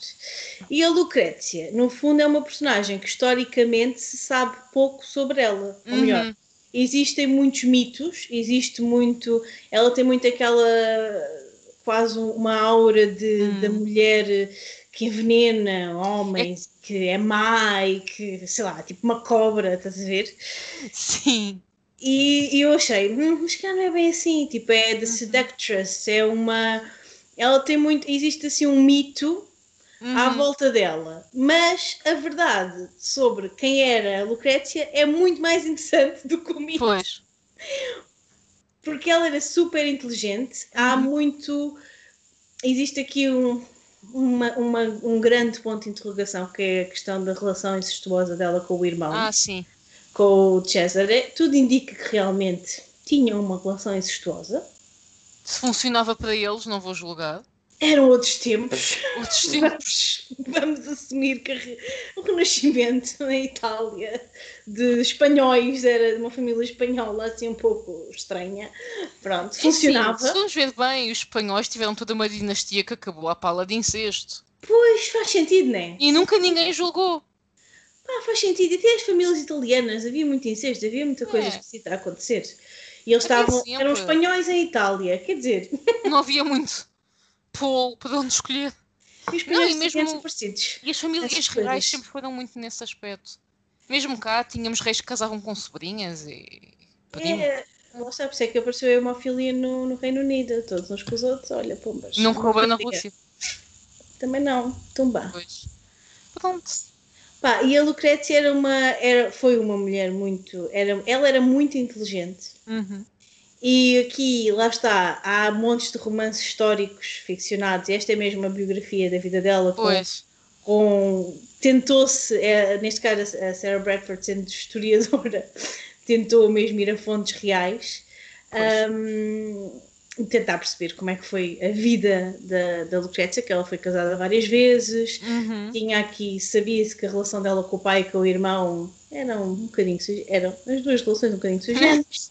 E a Lucrécia, no fundo, é uma personagem que historicamente se sabe pouco sobre ela. Ou melhor, Uhum. existem muitos mitos, existe muito. Ela tem muito aquela. Quase uma aura de, Hum. da mulher que envenena homens, que é má e que, sei lá, tipo uma cobra, estás a ver? Sim. E, e eu achei, hum, mas que não é bem assim, tipo, é Uhum. The Seductress, é uma. Ela tem muito. Existe assim um mito à Uhum. volta dela, mas a verdade sobre quem era a Lucrécia é muito mais interessante do que o mito, Pois. Porque ela era super inteligente. Há Uhum. muito. Existe aqui um. uma- uma- um grande ponto de interrogação que é a questão da relação incestuosa dela com o irmão. Ah, sim. com o Cesare, tudo indica que realmente tinham uma relação incestuosa. Se funcionava para eles, não vou julgar. Eram outros tempos. Outros tempos. Vamos, vamos assumir que o Renascimento na Itália de espanhóis era de uma família espanhola assim um pouco estranha. Pronto, É funcionava. se vamos ver bem, os espanhóis tiveram toda uma dinastia que acabou à pala de incesto. Pois faz sentido, não é? E nunca ninguém julgou. Ah, faz sentido. E até as famílias italianas havia muito incesto, havia muita coisa É. esquisita a acontecer. E eles estavam, sempre. eram espanhóis em Itália, quer dizer, Não havia muito polo para onde escolher. e os espanhóis e mesmo- parecidos. E as famílias Essas reais sempre foram muito nesse aspecto. Mesmo cá, tínhamos reis que casavam com sobrinhas e. primos. É, está, por isso é que apareceu a hemofilia no, no Reino Unido, todos uns com os outros, olha, pombas. Não correu na. Rússia. Também não, tumba. Pois. Pronto. Pá, e a Lucrécia era uma, era, foi uma mulher muito, era, ela era muito inteligente. Uhum. E aqui, lá está, há montes de romances históricos ficcionados. Esta é mesmo a biografia da vida dela, com, Pois. com- tentou-se, é, neste caso a Sarah Bradford sendo historiadora, tentou mesmo ir a fontes reais um, tentar perceber como é que foi a vida da, da Lucrécia, que ela foi casada várias vezes, Uhum. tinha aqui, sabia-se que a relação dela com o pai e com o irmão eram um bocadinho, eram as duas relações um bocadinho sugestas,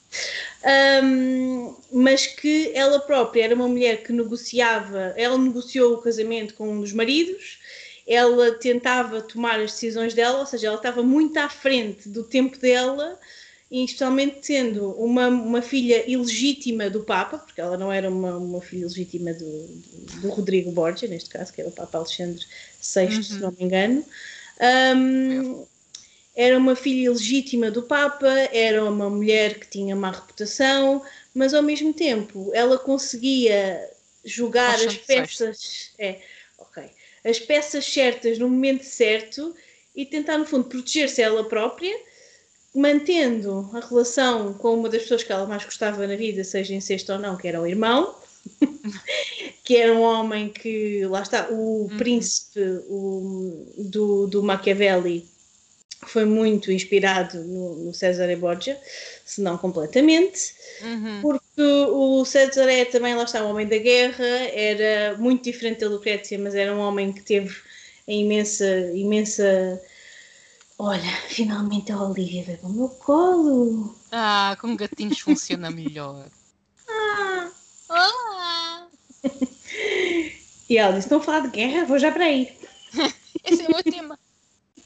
um, mas que ela própria era uma mulher que negociava, ela negociou o casamento com um dos maridos, ela tentava tomar as decisões dela, ou seja, ela estava muito à frente do tempo dela, e especialmente tendo uma, uma filha ilegítima do Papa, porque ela não era uma, uma filha ilegítima do, do, do Rodrigo Borgia, neste caso, que era o Papa Alexandre VI, Uhum. se não me engano. Um, era uma filha ilegítima do Papa, era uma mulher que tinha má reputação, mas ao mesmo tempo ela conseguia jogar as Alexandre peças. É, ok. As peças certas no momento certo e tentar, no fundo, proteger-se ela própria, mantendo a relação com uma das pessoas que ela mais gostava na vida, seja incesto ou não, que era o irmão, que era um homem que, lá está, o Uhum. príncipe o, do, do Machiavelli foi muito inspirado no, no Cesare Borgia, se não completamente, Uhum. porque o Cesare também, lá está, um homem da guerra, era muito diferente da Lucrécia, mas era um homem que teve a imensa, imensa... Olha, finalmente a Olivia veio para o meu colo. Ah, com gatinhos funciona melhor. Ah. Ah, E ela disse: Não falar de guerra, vou já para aí. esse é o meu tema.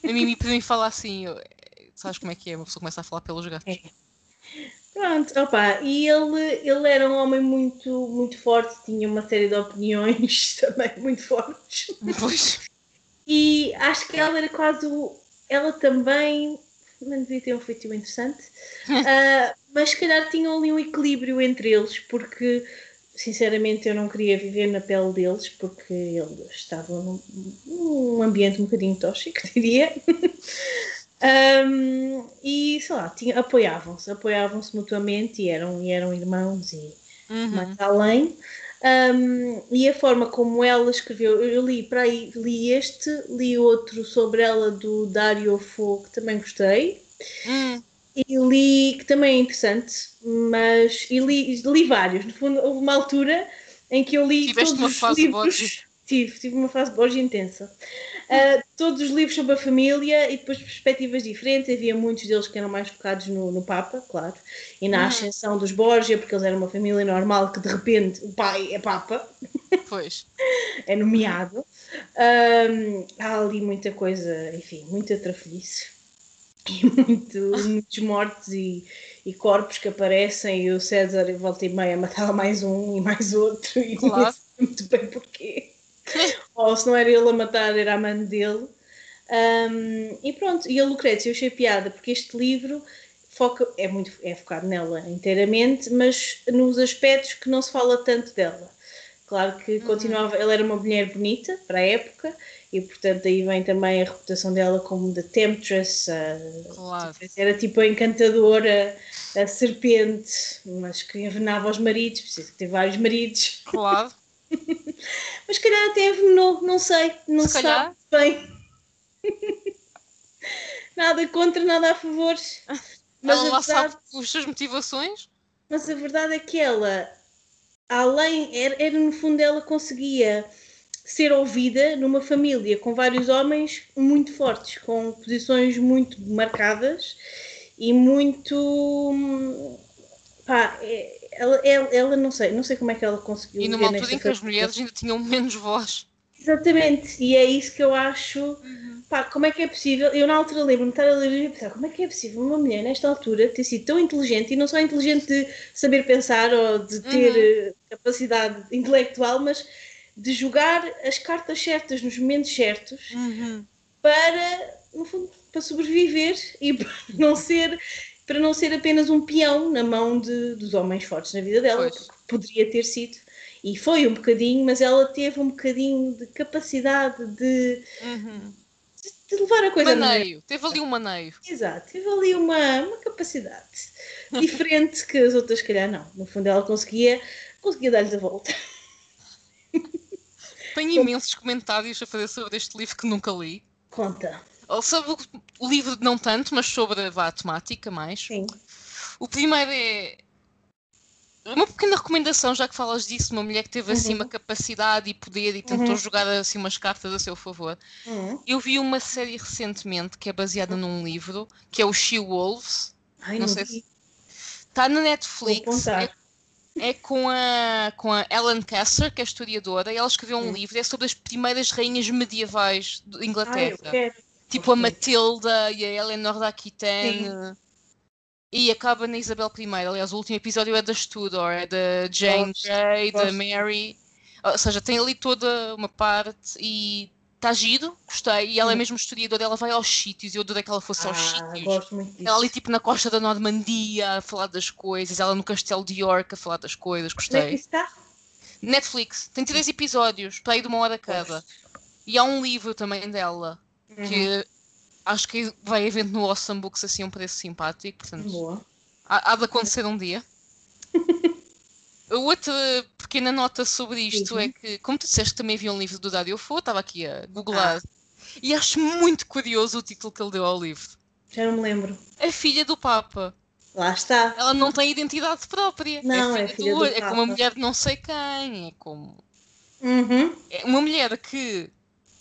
A mim fala assim, eu- sabes como é que é? Uma pessoa começa a falar pelos gatos. É. Pronto, opa, e ele, ele era um homem muito, muito forte, tinha uma série de opiniões também muito fortes. Pois. E acho que ela era quase. o- Ela também. Não devia ter um feitio interessante, ah, mas se calhar tinham ali um equilíbrio entre eles, porque sinceramente eu não queria viver na pele deles, porque eles estavam num, num ambiente um bocadinho tóxico, diria. Ahm, e sei lá, apoiavam-se, apoiavam-se mutuamente e eram, e eram irmãos e, Uhum. mais além. Um, e a forma como ela escreveu, eu li para aí, li este, li outro sobre ela do Dario Fo, que também gostei, Hum, e li, que também é interessante, mas e li, li vários. No fundo, houve uma altura em que eu li Tiveste todos os livros. Tive, tive uma fase Borges intensa. Uh, todos os livros sobre a família e depois perspectivas diferentes. Havia muitos deles que eram mais focados no, no Papa, claro, e na uhum. ascensão dos Borgia, porque eles eram uma família normal que de repente o pai é Papa. Pois. é nomeado. Um, há ali muita coisa, enfim, muita trafolhice. E muito, muitos mortos e, e, corpos que aparecem e o César volta e meia matava mais um e mais outro e claro. não sei muito bem porquê. Ou se não era ele a matar, era a mãe dele. Um, e pronto, e a Lucrécia eu achei piada, porque este livro foca, é, muito, é focado nela inteiramente, mas nos aspectos que não se fala tanto dela. Claro que uhum. continuava, ela era uma mulher bonita para a época, e portanto aí vem também a reputação dela como The Temptress, a, claro. era tipo a encantadora, a serpente, mas que envenenava os maridos, precisa ter vários maridos. Claro. Mas calhar até envenenou, não sei, não Se sabe bem. nada contra, nada a favor. Mas ela lá verdade... sabe as suas motivações? Mas a verdade é que ela, além, era, era no fundo, ela conseguia ser ouvida numa família com vários homens muito fortes, com posições muito marcadas e muito. Pá, é, ela, ela, ela, não sei, não sei como é que ela conseguiu. E numa altura em que as mulheres ainda tinham menos voz. Exatamente, e é isso que eu acho. Uhum. Pá, como é que é possível? Eu na altura lembro-me de estar a ler e pensar como é que é possível uma mulher nesta altura ter sido tão inteligente e não só inteligente de saber pensar ou de ter uhum. Eh, capacidade intelectual, mas de jogar as cartas certas nos momentos certos uhum. para, no fundo, para sobreviver e para não ser para não ser apenas um peão na mão de, dos homens fortes na vida dela, pois. porque poderia ter sido. E foi um bocadinho, mas ela teve um bocadinho de capacidade de, uhum. de, de levar a coisa maneio. Teve ali um maneio. Exato, teve ali uma, uma capacidade diferente que as outras, se calhar, não. No fundo, ela conseguia, conseguia dar-lhes a volta. Tenho imensos comentários a fazer sobre este livro que nunca li. Conta. Sobre o livro, não tanto, mas sobre a temática mais. Sim. O primeiro é uma pequena recomendação, já que falas disso, uma mulher que teve assim uhum. uma capacidade e poder e tentou uhum. jogar assim umas cartas a seu favor. Uhum. Eu vi uma série recentemente que é baseada num livro, que é o She Wolves. Ai, não, não sei vi. se está na Netflix. É, é, com a com a Ellen Casser, que é historiadora, e ela escreveu um livro é sobre as primeiras rainhas medievais de Inglaterra. Ai, Tipo a Matilda e a Eleanor da Aquitaine. E acaba na Isabel I. Aliás, o último episódio é da Tudor, é da Jane Grey, da Mary. Ou seja, tem ali toda uma parte e está giro, gostei. E ela é mesmo historiadora, ela vai aos sítios e eu adorei que ela fosse ah, aos sítios. Gosto muito disso. Ela ali tipo na costa da Normandia a falar das coisas, ela no castelo de York a falar das coisas, gostei. Está? Netflix, tem três episódios, para aí de uma hora cada. E há um livro também dela uhum. que acho que vai havendo no Awesome Books assim um preço simpático, portanto Boa. Há, há de acontecer um dia. Outra pequena nota sobre isto uhum. é que, como tu disseste, também havia um livro do Dario Fo, estava aqui a googlar, ah. e acho muito curioso o título que ele deu ao livro. Já não me lembro. A filha do Papa. Lá está. Ela não tem identidade própria. Não, é filha, é filha do, do É como uma mulher de não sei quem. É como. Uhum. É uma mulher que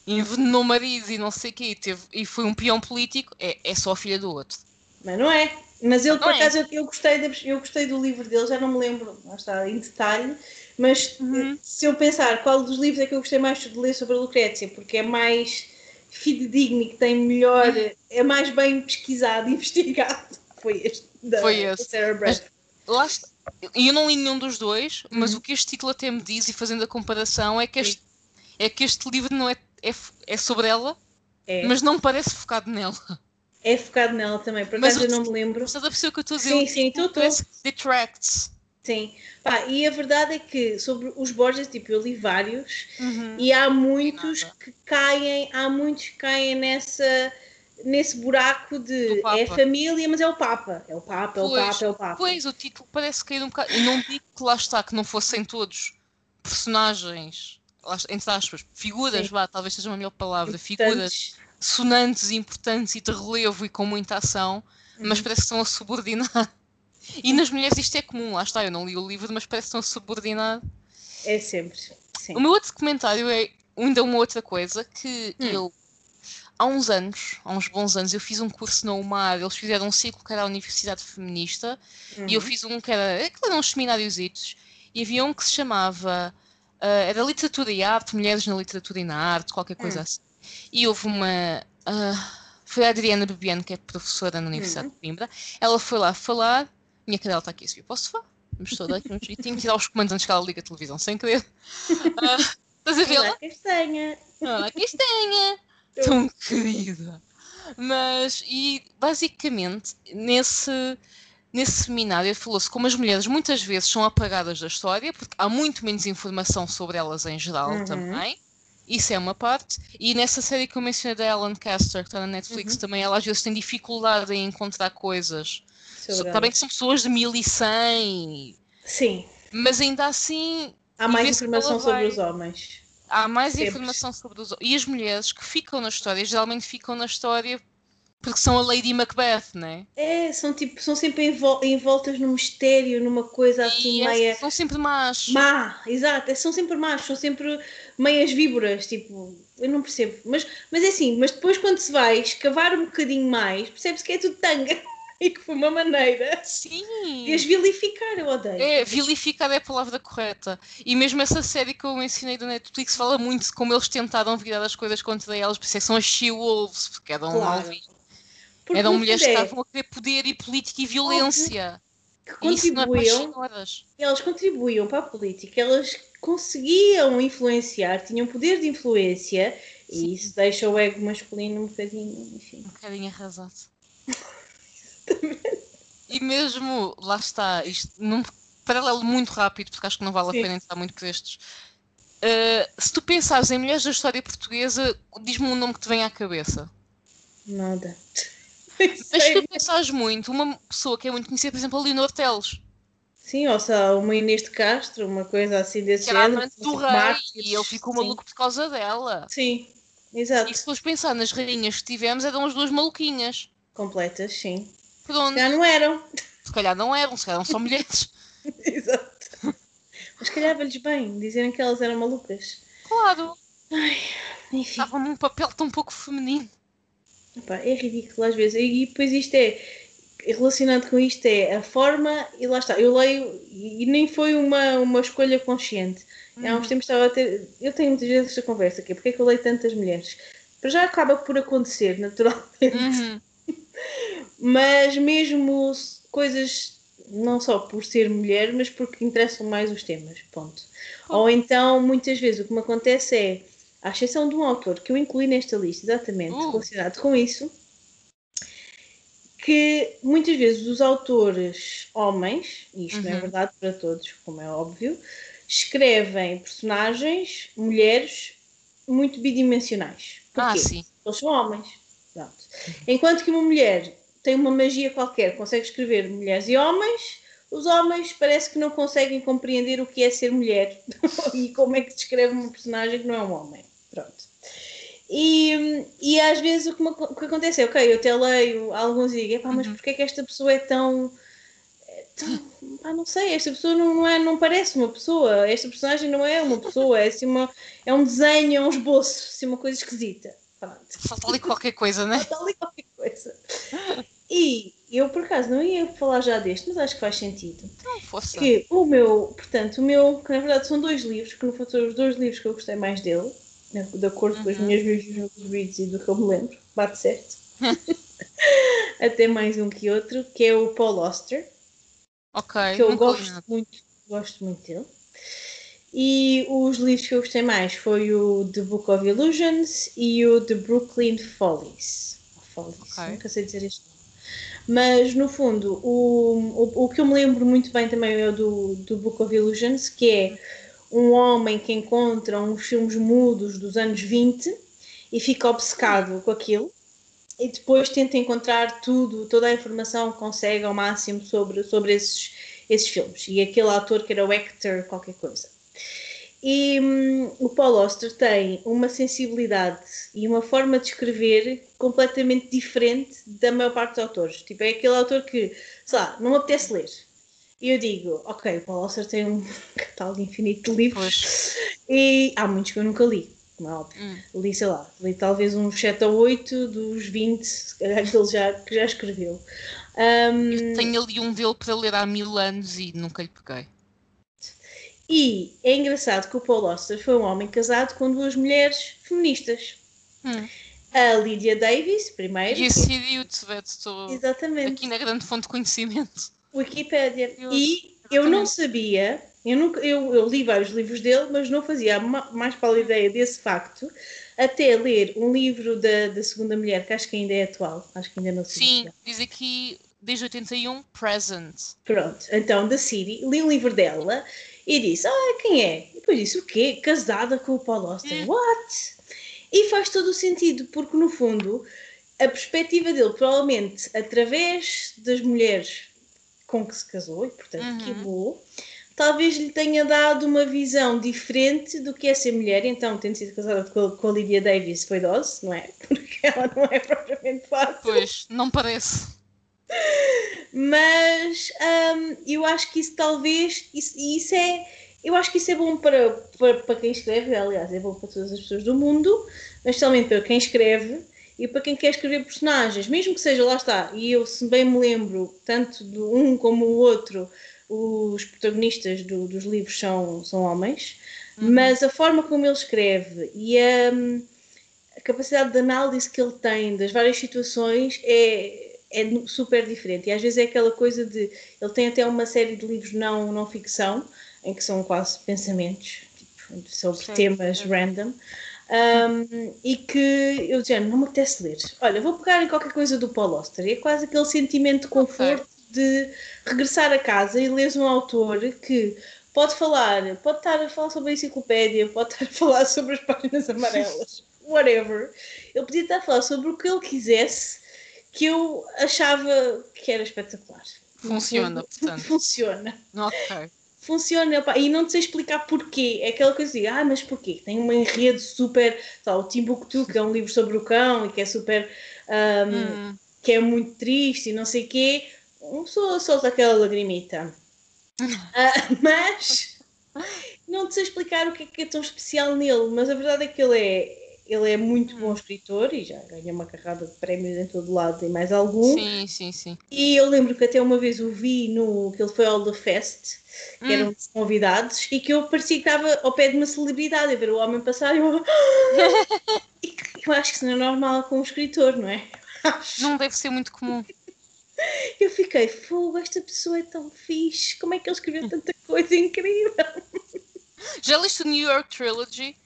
envenenou marido e não sei o quê e, teve, e foi um peão político, é, é só a filha do outro. Mas não é. Mas ele, por é. acaso, eu, eu, gostei de, eu gostei do livro dele, já não me lembro, lá está, em detalhe, mas uhum. se eu pensar qual dos livros é que eu gostei mais de ler sobre a Lucrécia, porque é mais fidedigno e que tem melhor, uhum. é mais bem pesquisado e investigado, foi este, da, foi esse. Sarah Brad. Lá está. Eu não li nenhum dos dois, mas uhum. o que este título até me diz, e fazendo a comparação, é que este, é que este livro não é é, é sobre ela, é. mas não parece focado nela. É focado nela também, por acaso eu não me lembro. Estás a perceber o que eu estou a dizer? Sim, sim, tu estou. Detracts. Sim, Pá, e a verdade é que sobre os Borges, tipo, eu li vários uhum. e há muitos que caem, há muitos que caem nessa, nesse buraco de é família, mas é o Papa, é o Papa, é o Papa, é o Papa. Pois, o título parece cair um bocado. E não digo que lá está, que não fossem todos personagens entre aspas, figuras, vá, talvez seja uma melhor palavra, figuras sonantes, importantes e de relevo e com muita ação, uhum. mas parece que estão a subordinar. E nas mulheres isto é comum, lá está, eu não li o livro, mas parece que estão a subordinar. É sempre. Sim. O meu outro comentário é ainda uma outra coisa que Hum. eu há uns anos, há uns bons anos, eu fiz um curso na UMAR, eles fizeram um ciclo que era a Universidade Feminista, e eu Uhum. fiz um que era, aquilo eram uns seminários, e havia um que se chamava, ah, era Literatura e Arte, Mulheres na Literatura e na Arte, qualquer coisa Hum. assim. E houve uma, ah, foi a Adriana Bebiano, que é professora na Universidade Uhum. de Coimbra, ela foi lá falar, minha cadela está aqui a subir para o sofá, vamos estou a dar aqui um jeitinho, tirar os comandos antes que ela liga a televisão, sem querer. Ah, estás a ver? Olá, castanha. Ah, castanha! Tão querida! Mas, e basicamente, nesse, nesse seminário falou-se como as mulheres muitas vezes são apagadas da história, porque há muito menos informação sobre elas em geral Uhum. também. Isso é uma parte. E nessa série que eu mencionei da Ellen Caster, que está na Netflix, Uhum. também ela às vezes tem dificuldade em encontrar coisas. Está bem que são pessoas de 1100, Sim, mas ainda assim há mais informação sobre vai- os homens. há mais Sempre. informação sobre os e as mulheres que ficam na história geralmente ficam na história porque são a Lady Macbeth, né? É, são tipo, são sempre envol- envoltas num mistério, numa coisa assim E essas meia são sempre más. má, exato, é, são sempre más, são sempre meias víboras, tipo, eu não percebo, mas, mas é assim, mas depois quando se vai escavar um bocadinho mais, percebe-se que é tudo tanga e que foi uma maneira Sim. de as vilificar, eu odeio. É, vilificar é a palavra correta. E mesmo essa série que eu mencionei do Netflix fala muito de como eles tentaram virar as coisas contra elas, por isso é que são as She-Wolves, porque eram, Claro. malvi- Porque eram mulheres que estavam a querer poder e política e violência. que é contribuíam elas contribuíam para a política, elas conseguiam influenciar, tinham poder de influência Sim. e isso deixa o ego masculino um bocadinho, enfim. Um bocadinho arrasado. e mesmo, lá está, isto num paralelo muito rápido, porque acho que não vale Sim. a pena entrar muito por estes. Uh, se tu pensares em mulheres da história portuguesa, diz-me um nome que te vem à cabeça. Nada. Mas se Sério? tu pensares muito, uma pessoa que é muito conhecida, por exemplo, a Leonor Teles, Sim, ou seja, uma Inês de Castro, uma coisa assim desse que era género. amante do tipo rei, mártires. e ele ficou Sim. maluco por causa dela. Sim, exato. E se fores pensar nas rainhas que tivemos, eram as duas maluquinhas. Completas, sim. Pronto, Já não eram. se calhar não eram, se calhar eram só mulheres. exato. Mas calhava-lhes bem dizerem que elas eram malucas. Claro, Enfim. estavam num papel tão pouco feminino. Epá, é ridículo às vezes. E depois isto é relacionado com isto é a forma, e lá está, eu leio e e nem foi uma, uma escolha consciente. Há uns tempos estava a ter. Eu tenho muitas vezes esta conversa aqui, porque é que eu leio tantas mulheres? Para já acaba por acontecer naturalmente, Uhum. mas mesmo coisas não só por ser mulher, mas porque interessam mais os temas. Ponto. Ou então, muitas vezes, o que me acontece é, à exceção de um autor que eu incluí nesta lista, exatamente Uh. relacionado com isso, que muitas vezes os autores homens, e isto não é Uhum. verdade para todos, como é óbvio, escrevem personagens, mulheres, muito bidimensionais. Ah, Porquê? sim. Eles são homens. Pronto. Enquanto que uma mulher tem uma magia qualquer, consegue escrever mulheres e homens, os homens parece que não conseguem compreender o que é ser mulher e como é que se escreve uma personagem que não é um homem. Pronto. E, e às vezes o que, me- o que acontece é, ok, eu até leio alguns e digo, "Epá, mas Uhum. porquê é que esta pessoa é tão. é tão pá, não sei, esta pessoa não, não, é, não parece uma pessoa, esta personagem não é uma pessoa, é, assim uma, é um desenho, é um esboço, assim, uma coisa esquisita. Pronto. Falta ali qualquer coisa, né? Está ali qualquer coisa. E eu, por acaso, não ia falar já deste, mas acho que faz sentido. Não, força. Que o meu, portanto, o meu, que na verdade são dois livros, que no são os dois livros que eu gostei mais dele, né, de acordo com as Uhum. minhas reviews nos reads e do que eu me lembro, bate certo. Até mais um que outro, que é o Paul Auster, Ok, que eu gosto muito, gosto muito dele. E os livros que eu gostei mais foi o The Book of Illusions e o The Brooklyn Follies. Follies, Ok. nunca sei dizer este nome. Mas no fundo, o, o, o que eu me lembro muito bem também é o do, do Book of Illusions, que é um homem que encontra uns filmes mudos dos anos 20 e fica obcecado com aquilo e depois tenta encontrar tudo, toda a informação que consegue ao máximo sobre, sobre esses, esses filmes. E aquele ator que era o Hector, qualquer coisa. E hum, o Paul Auster tem uma sensibilidade e uma forma de escrever completamente diferente da maior parte dos autores. Tipo, é aquele autor que, sei lá, não me apetece ler. E eu digo, ok, o Paul Auster tem um catálogo infinito de livros Pois. e há muitos que eu nunca li. como é óbvio. Hum. Li, sei lá, li talvez uns 7 ou 8 dos 20 se calhar, que ele já, que já escreveu. Um, Tenho ali um dele para ler há mil anos e nunca lhe peguei. e é engraçado que o Paul Auster foi um homem casado com duas mulheres feministas. Hum. A Lydia Davis, primeiro. E esse idiota, estou Exatamente. aqui na grande fonte de conhecimento. Wikipédia. Eu- E eu não sabia, eu, nunca, eu, eu li vários livros dele, mas não fazia a ma- mais pálida ideia desse facto, até ler um livro da, da segunda mulher, que acho que ainda é atual, acho que ainda não se Sim, diz aqui desde 81, present. Pronto, então da Siri, li um livro dela e disse: Ah, quem é? E depois disse: O quê? Casada com o Paul Auster? Hum. What? E faz todo o sentido, porque no fundo a perspectiva dele, provavelmente através das mulheres com que se casou, e portanto Uhum. que bom, talvez lhe tenha dado uma visão diferente do que é ser mulher. Então, tendo sido casada com a, com a Lydia Davis, foi dose, não é? Porque ela não é propriamente fácil. Pois, não parece. Mas hum, eu acho que isso talvez, isso, isso é, eu acho que isso é bom para, para, para quem escreve, aliás, é bom para todas as pessoas do mundo, mas também para quem escreve e para quem quer escrever personagens, mesmo que seja, lá está, e eu se bem me lembro, tanto do um como o outro, os protagonistas do- dos livros são, são homens, Uhum. mas a forma como ele escreve e a, a capacidade de análise que ele tem das várias situações é, é super diferente. E às vezes é aquela coisa de. Ele tem até uma série de livros não, não ficção, em que são quase pensamentos tipo, sobre Certo, temas certo. random. Um, e que eu já não me apetece ler. Olha, vou pegar em qualquer coisa do Paul Auster. É quase aquele sentimento de conforto de regressar a casa e leres um autor que pode falar, pode estar a falar sobre a enciclopédia, pode estar a falar sobre as páginas amarelas, whatever. Ele podia estar a falar sobre o que ele quisesse, que eu achava que era espetacular. Funciona, portanto. Funciona. Ok. Funciona, pá, e não te sei explicar porquê. É aquela coisa de, ah, mas porquê? Tem um enredo super. Tá, o Timbuktu, que é um livro sobre o cão e que é super. ahm, Hum. que é muito triste e não sei o quê. Uma pessoa solta aquela lagrimita. Ah, mas não te sei explicar o que é que é tão especial nele, mas a verdade é que ele é, ele é muito bom escritor e já ganha uma carrada de prémios em todo lado e mais algum. Sim, sim, sim. E eu lembro que até uma vez o vi no que ele foi ao The Fest, que era um dos convidados, e que eu parecia que estava ao pé de uma celebridade a ver o homem passar e eu. e eu acho que isso não é normal com um escritor, não é? Não deve ser muito comum. Eu fiquei, fogo, esta pessoa é tão fixe, como é que ele escreveu tanta coisa incrível? Já leste o New York Trilogy?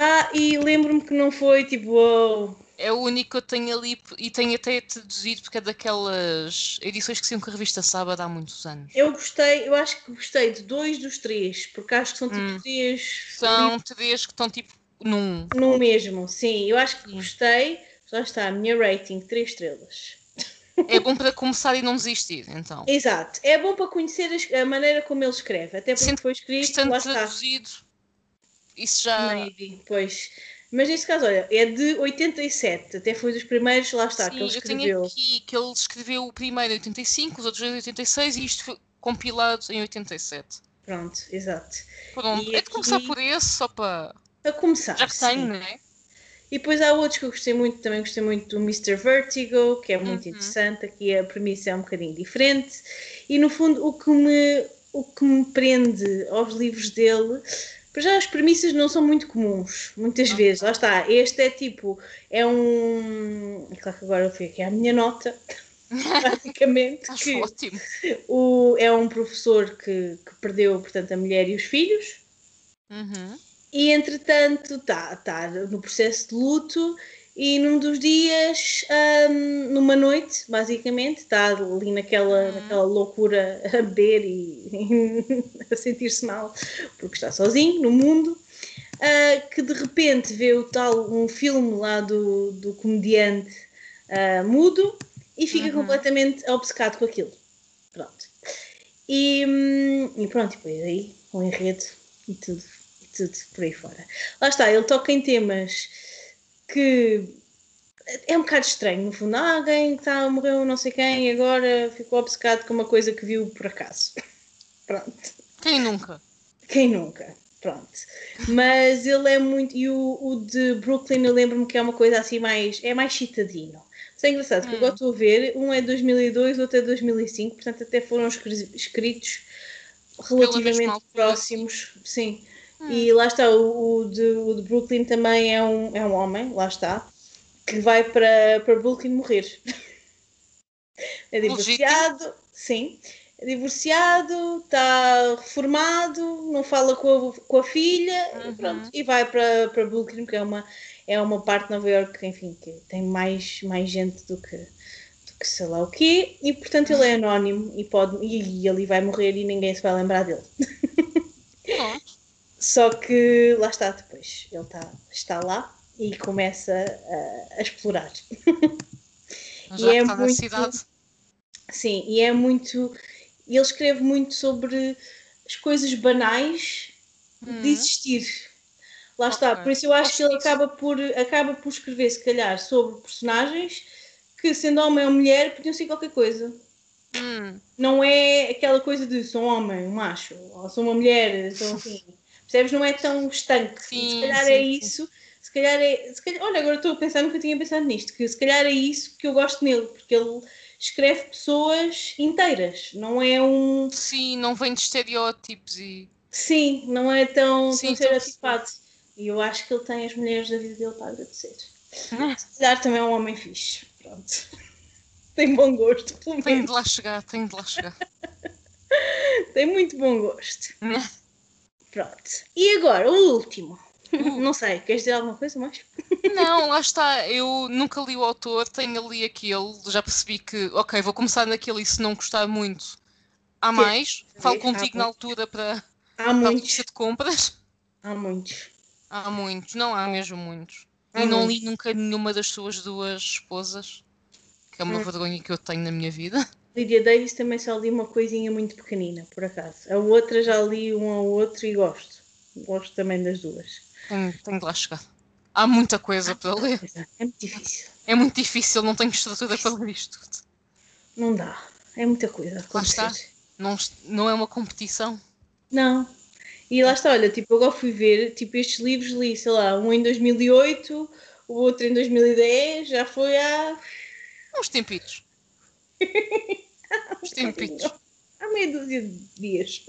Já, e lembro-me que não foi tipo, uou. É o único que eu tenho ali e tenho até traduzido porque é daquelas edições que saíam com a revista Sábado há muitos anos. Eu gostei, eu acho que gostei de dois dos três, porque acho que são tipo Hum. três São três que estão tipo num. no mesmo, sim. Eu acho que Sim. gostei, já está, a minha rating, três estrelas. É bom para começar e não desistir, então. Exato, é bom para conhecer a maneira como ele escreve, até porque Sendo foi escrito, Estando lá está, traduzido, isso já. maybe, pois. Mas neste caso, olha, é de 87, até foi dos primeiros, lá está, que Sim, ele eu tenho escreveu. aqui que ele escreveu o primeiro em 85, os outros em 86 e isto foi compilado em 87. Pronto, exato. Pronto, E é de começar por esse, só para. A começar, Já que tenho, né? E depois há outros que eu gostei muito, também gostei muito do Mr. Vertigo, que é muito Uhum. interessante, aqui a premissa é um bocadinho diferente. E no fundo o que me, o que me prende aos livros dele, para já as premissas não são muito comuns, muitas vezes, lá está, este é tipo, é um. é Claro que agora eu fui aqui à minha nota, basicamente, Acho que ótimo. o, é um professor que, que perdeu, portanto, a mulher e os filhos. Uhum. E entretanto está tá no processo de luto e num dos dias, hum, numa noite, basicamente, está ali naquela, Uhum. naquela loucura a beber e a sentir-se mal porque está sozinho no mundo, ah, que de repente vê o tal um filme lá do, do comediante ah, mudo e fica Uhum. completamente obcecado com aquilo. Pronto. E, hum, e pronto, e depois aí o enredo e tudo, e tudo por aí fora. Lá está, ele toca em temas que é um bocado estranho, no fundo. Ah, alguém que tá, morreu não sei quem e agora ficou obcecado com uma coisa que viu por acaso. Pronto. Quem nunca? Quem nunca? Pronto. Mas ele é muito. E o, o de Brooklyn eu lembro-me que é uma coisa assim mais. É mais citadino. Isso é engraçado, porque Hum. agora estou a ver, um é 2002, outro é 2005, portanto até foram escri- escritos relativamente próximos. Sim. Hum. E lá está, o, o de, o de Brooklyn também é um, é um homem, lá está, que vai para, para Brooklyn morrer. É divorciado, sim. É divorciado, está reformado, não fala com a, com a filha e Uhum. pronto. E vai para, para Brooklyn, que é uma, é uma parte de Nova York, enfim, que tem mais, mais gente do que, do que sei lá o quê. E portanto ele é anónimo e, pode, e, e ali vai morrer e ninguém se vai lembrar dele. Só que lá está depois, ele está, está lá e começa a, a explorar. Já é está na muito- cidade. Sim, e é muito. e Ele escreve muito sobre as coisas banais Hum. de existir. Lá está, por isso eu acho que ele acaba por, acaba por escrever, se calhar, sobre personagens que, sendo homem ou mulher, podiam ser qualquer coisa. Hum. Não é aquela coisa de sou um homem, um macho, ou sou uma mulher, sou assim. Percebes? Não é tão estanque. Sim, se calhar sim, é sim. isso. Se calhar é. Se calhar, olha, agora estou a pensar, nunca tinha pensado nisto, que se calhar é isso que eu gosto nele, porque ele escreve pessoas inteiras, não é um. Sim, não vem de estereótipos e. Sim, não é tão, Sim, tão estereotipado. E eu acho que ele tem as mulheres da vida dele para agradecer. Se calhar também é um homem fixe. Pronto. tem bom gosto, pelo menos. de lá chegar, tenho de lá chegar. Tem muito bom gosto. Pronto. E agora, o último. Uh. Não sei, queres dizer alguma coisa mais? Não, lá está. Eu nunca li o autor, tenho ali aquele. Já percebi que, ok, vou começar naquele e se não gostar muito, há mais. Falo Há contigo na muito. altura para, Há para a lista de compras. Há muitos. Há muitos, não há mesmo muitos. Há e não muitos. li nunca nenhuma das suas duas esposas, que é uma Hum. vergonha que eu tenho na minha vida. Lydia Davis também só li uma coisinha muito pequenina, por acaso. A outra já li um ao outro e gosto. Gosto também das duas. Tenho, tenho de lá chegar. Há muita coisa para ler. É, é muito difícil. É muito difícil, não tenho estrutura para ler isto tudo. Não dá. É muita coisa Lá está. Não, não é uma competição. Não. E lá está, olha, tipo, agora fui ver, tipo, estes livros li, sei lá, um em 2008, o outro em 2010, já foi há, Uns tempitos. Uns tempitos. há meia dúzia de dias.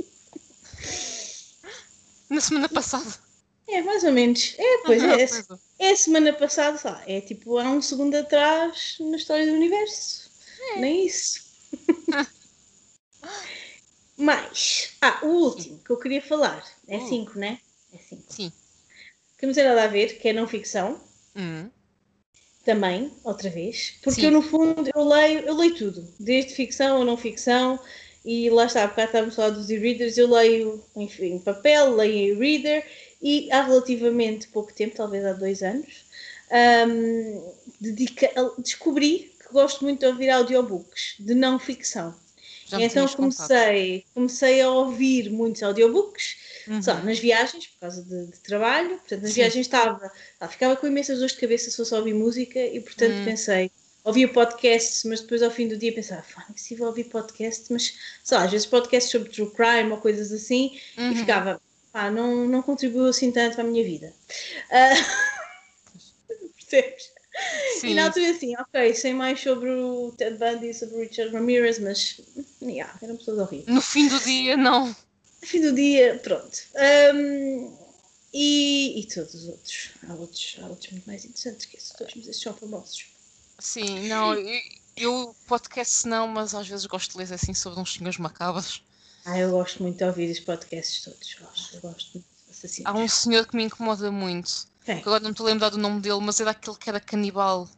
Na semana passada. É, mais ou menos. É, pois Ah, é, é. é a semana passada, sei lá, é tipo há um segundo atrás na história do universo. Nem isso. Mas, ah, o último que eu queria falar é Uh. 5, né? É 5. Sim. Que não tem nada a ver, que é não ficção. Hum. Também, outra vez, porque Sim. eu no fundo eu leio, eu leio tudo, desde ficção ou não ficção, e lá está, porque estávamos a falar dos e-readers, eu leio enfim, em papel, leio em e-reader, e há relativamente pouco tempo, talvez há dois anos, hum, dedica- descobri que gosto muito de ouvir audiobooks de não ficção. Já então tinhas contado. comecei, comecei a ouvir muitos audiobooks, Uhum. só nas viagens, por causa de, de trabalho. Portanto, nas Sim. viagens estava, ah, ficava com imensas dores de cabeça se fosse ouvir música e, portanto, Hum. pensei, ouvia podcasts, mas depois ao fim do dia pensava, "Fá, é possível ouvir podcast, mas sei lá, às vezes podcasts sobre true crime ou coisas assim, Uhum. e ficava, pá, não, não contribuiu assim tanto a minha vida. Ah, Percebes? E Sim. na altura assim, ok, sei mais sobre o Ted Bundy, sobre o Richard Ramirez, mas yeah, eram pessoas horríveis. No fim do dia, não. No fim do dia, pronto. Hum, e, e todos os outros. Há outros. Há outros muito mais interessantes que esses dois, mas esses são famosos. Sim, não. Eu, eu podcast não, mas às vezes gosto de ler assim sobre uns senhores macabros. Ah, eu gosto muito de ouvir os podcasts todos. Gosto, eu gosto muito assassinos. Há um senhor que me incomoda muito. Quem? que Agora não estou a lembrar do nome dele, mas era aquele que era canibal.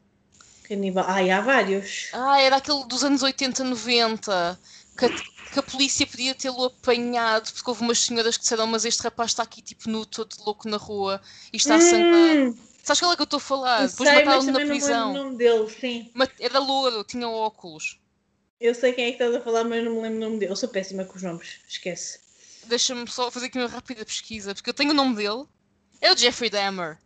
Canibal. Ah, e há vários. Ah, era aquele dos anos 80, 90. Que a, que a polícia podia tê-lo apanhado porque houve umas senhoras que disseram: Mas este rapaz está aqui tipo nu, todo louco na rua e está a sangrar. Hum, Sabes qual é que eu estou a falar? eu Depois mataram-no na também não me lembro prisão. o nome dele, sim. Era louro, tinha óculos. Eu sei quem é que estás a falar, mas não me lembro o nome dele. Eu sou péssima com os nomes, esquece. Deixa-me só fazer aqui uma rápida pesquisa, porque eu tenho o nome dele. É o Jeffrey Dahmer.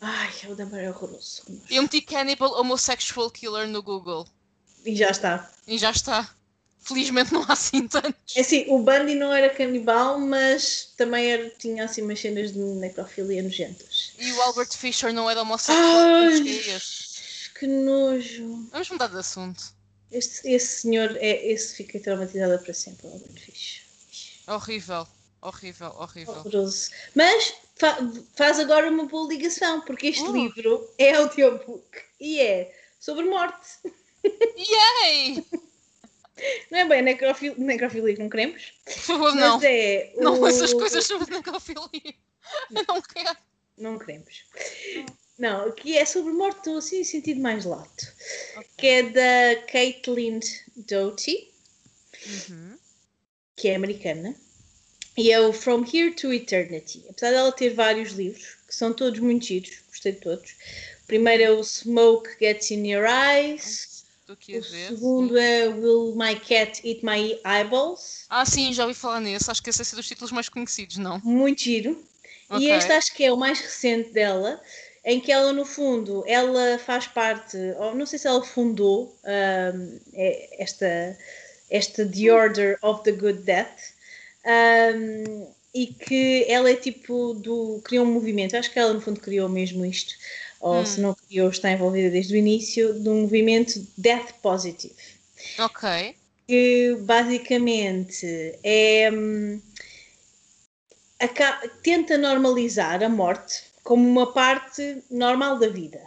Ai, o Damar é horroroso. Eu meti Cannibal Homosexual Killer no Google. E já está. E já está. Felizmente não há assim tantos. É assim, o Bundy não era canibal, mas também era, tinha assim umas cenas de necrofilia nojentas. E o Albert Fisher não era homossexual. Ai, que nojo. Vamos mudar de assunto. Este, esse senhor, é, esse fica traumatizada para sempre, o Albert Fish. Horrível, horrível, horrível. Horroroso. Mas fa- faz agora uma boa ligação, porque este Uh. livro é audiobook e é sobre morte. Yay! Não é bem necrofil necrofilia com cremes, Por favor, não. é. Não o- essas coisas sobre necrofilia. Eu não quero. Não queremos. Não, que é sobre morte, assim, em sentido mais lato. Que é da Caitlin Doughty, Uhum. que é americana. E é o From Here to Eternity. Apesar dela ter vários livros, que são todos muito giros, gostei de todos. O primeiro é o Smoke Gets in Your Eyes. O segundo é Will My Cat Eat My Eyeballs? Ah, sim, já ouvi falar nesse. Acho que esse é ser dos títulos mais conhecidos, não? Muito giro. Ok. E este acho que é o mais recente dela, em que ela, no fundo, ela faz parte, ou não sei se ela fundou ahm, é- esta, esta The Order of the Good Death, ahm, e que ela é tipo do. criou um movimento, acho que ela no fundo criou mesmo isto, ou Hum. se não criou, está envolvida desde o início, de um movimento Death Positive Ok. que basicamente é hum, aca- tenta normalizar a morte como uma parte normal da vida.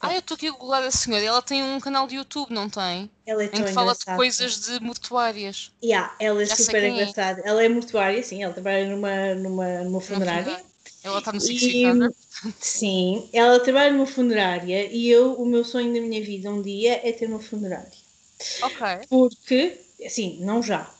Ah, eu estou aqui a googlar a senhora. Ela tem um canal de YouTube, não tem? Ela é Em tão que fala de engraçada. coisas de mortuárias. Yeah, ela é Já super é. engraçada. Ela é mortuária, sim, ela trabalha numa, numa, numa funerária. Ela está no Six Feet Under. sim, ela trabalha numa funerária e eu, o meu sonho da minha vida um dia é ter uma funerária. Ok. Porque, assim, não já.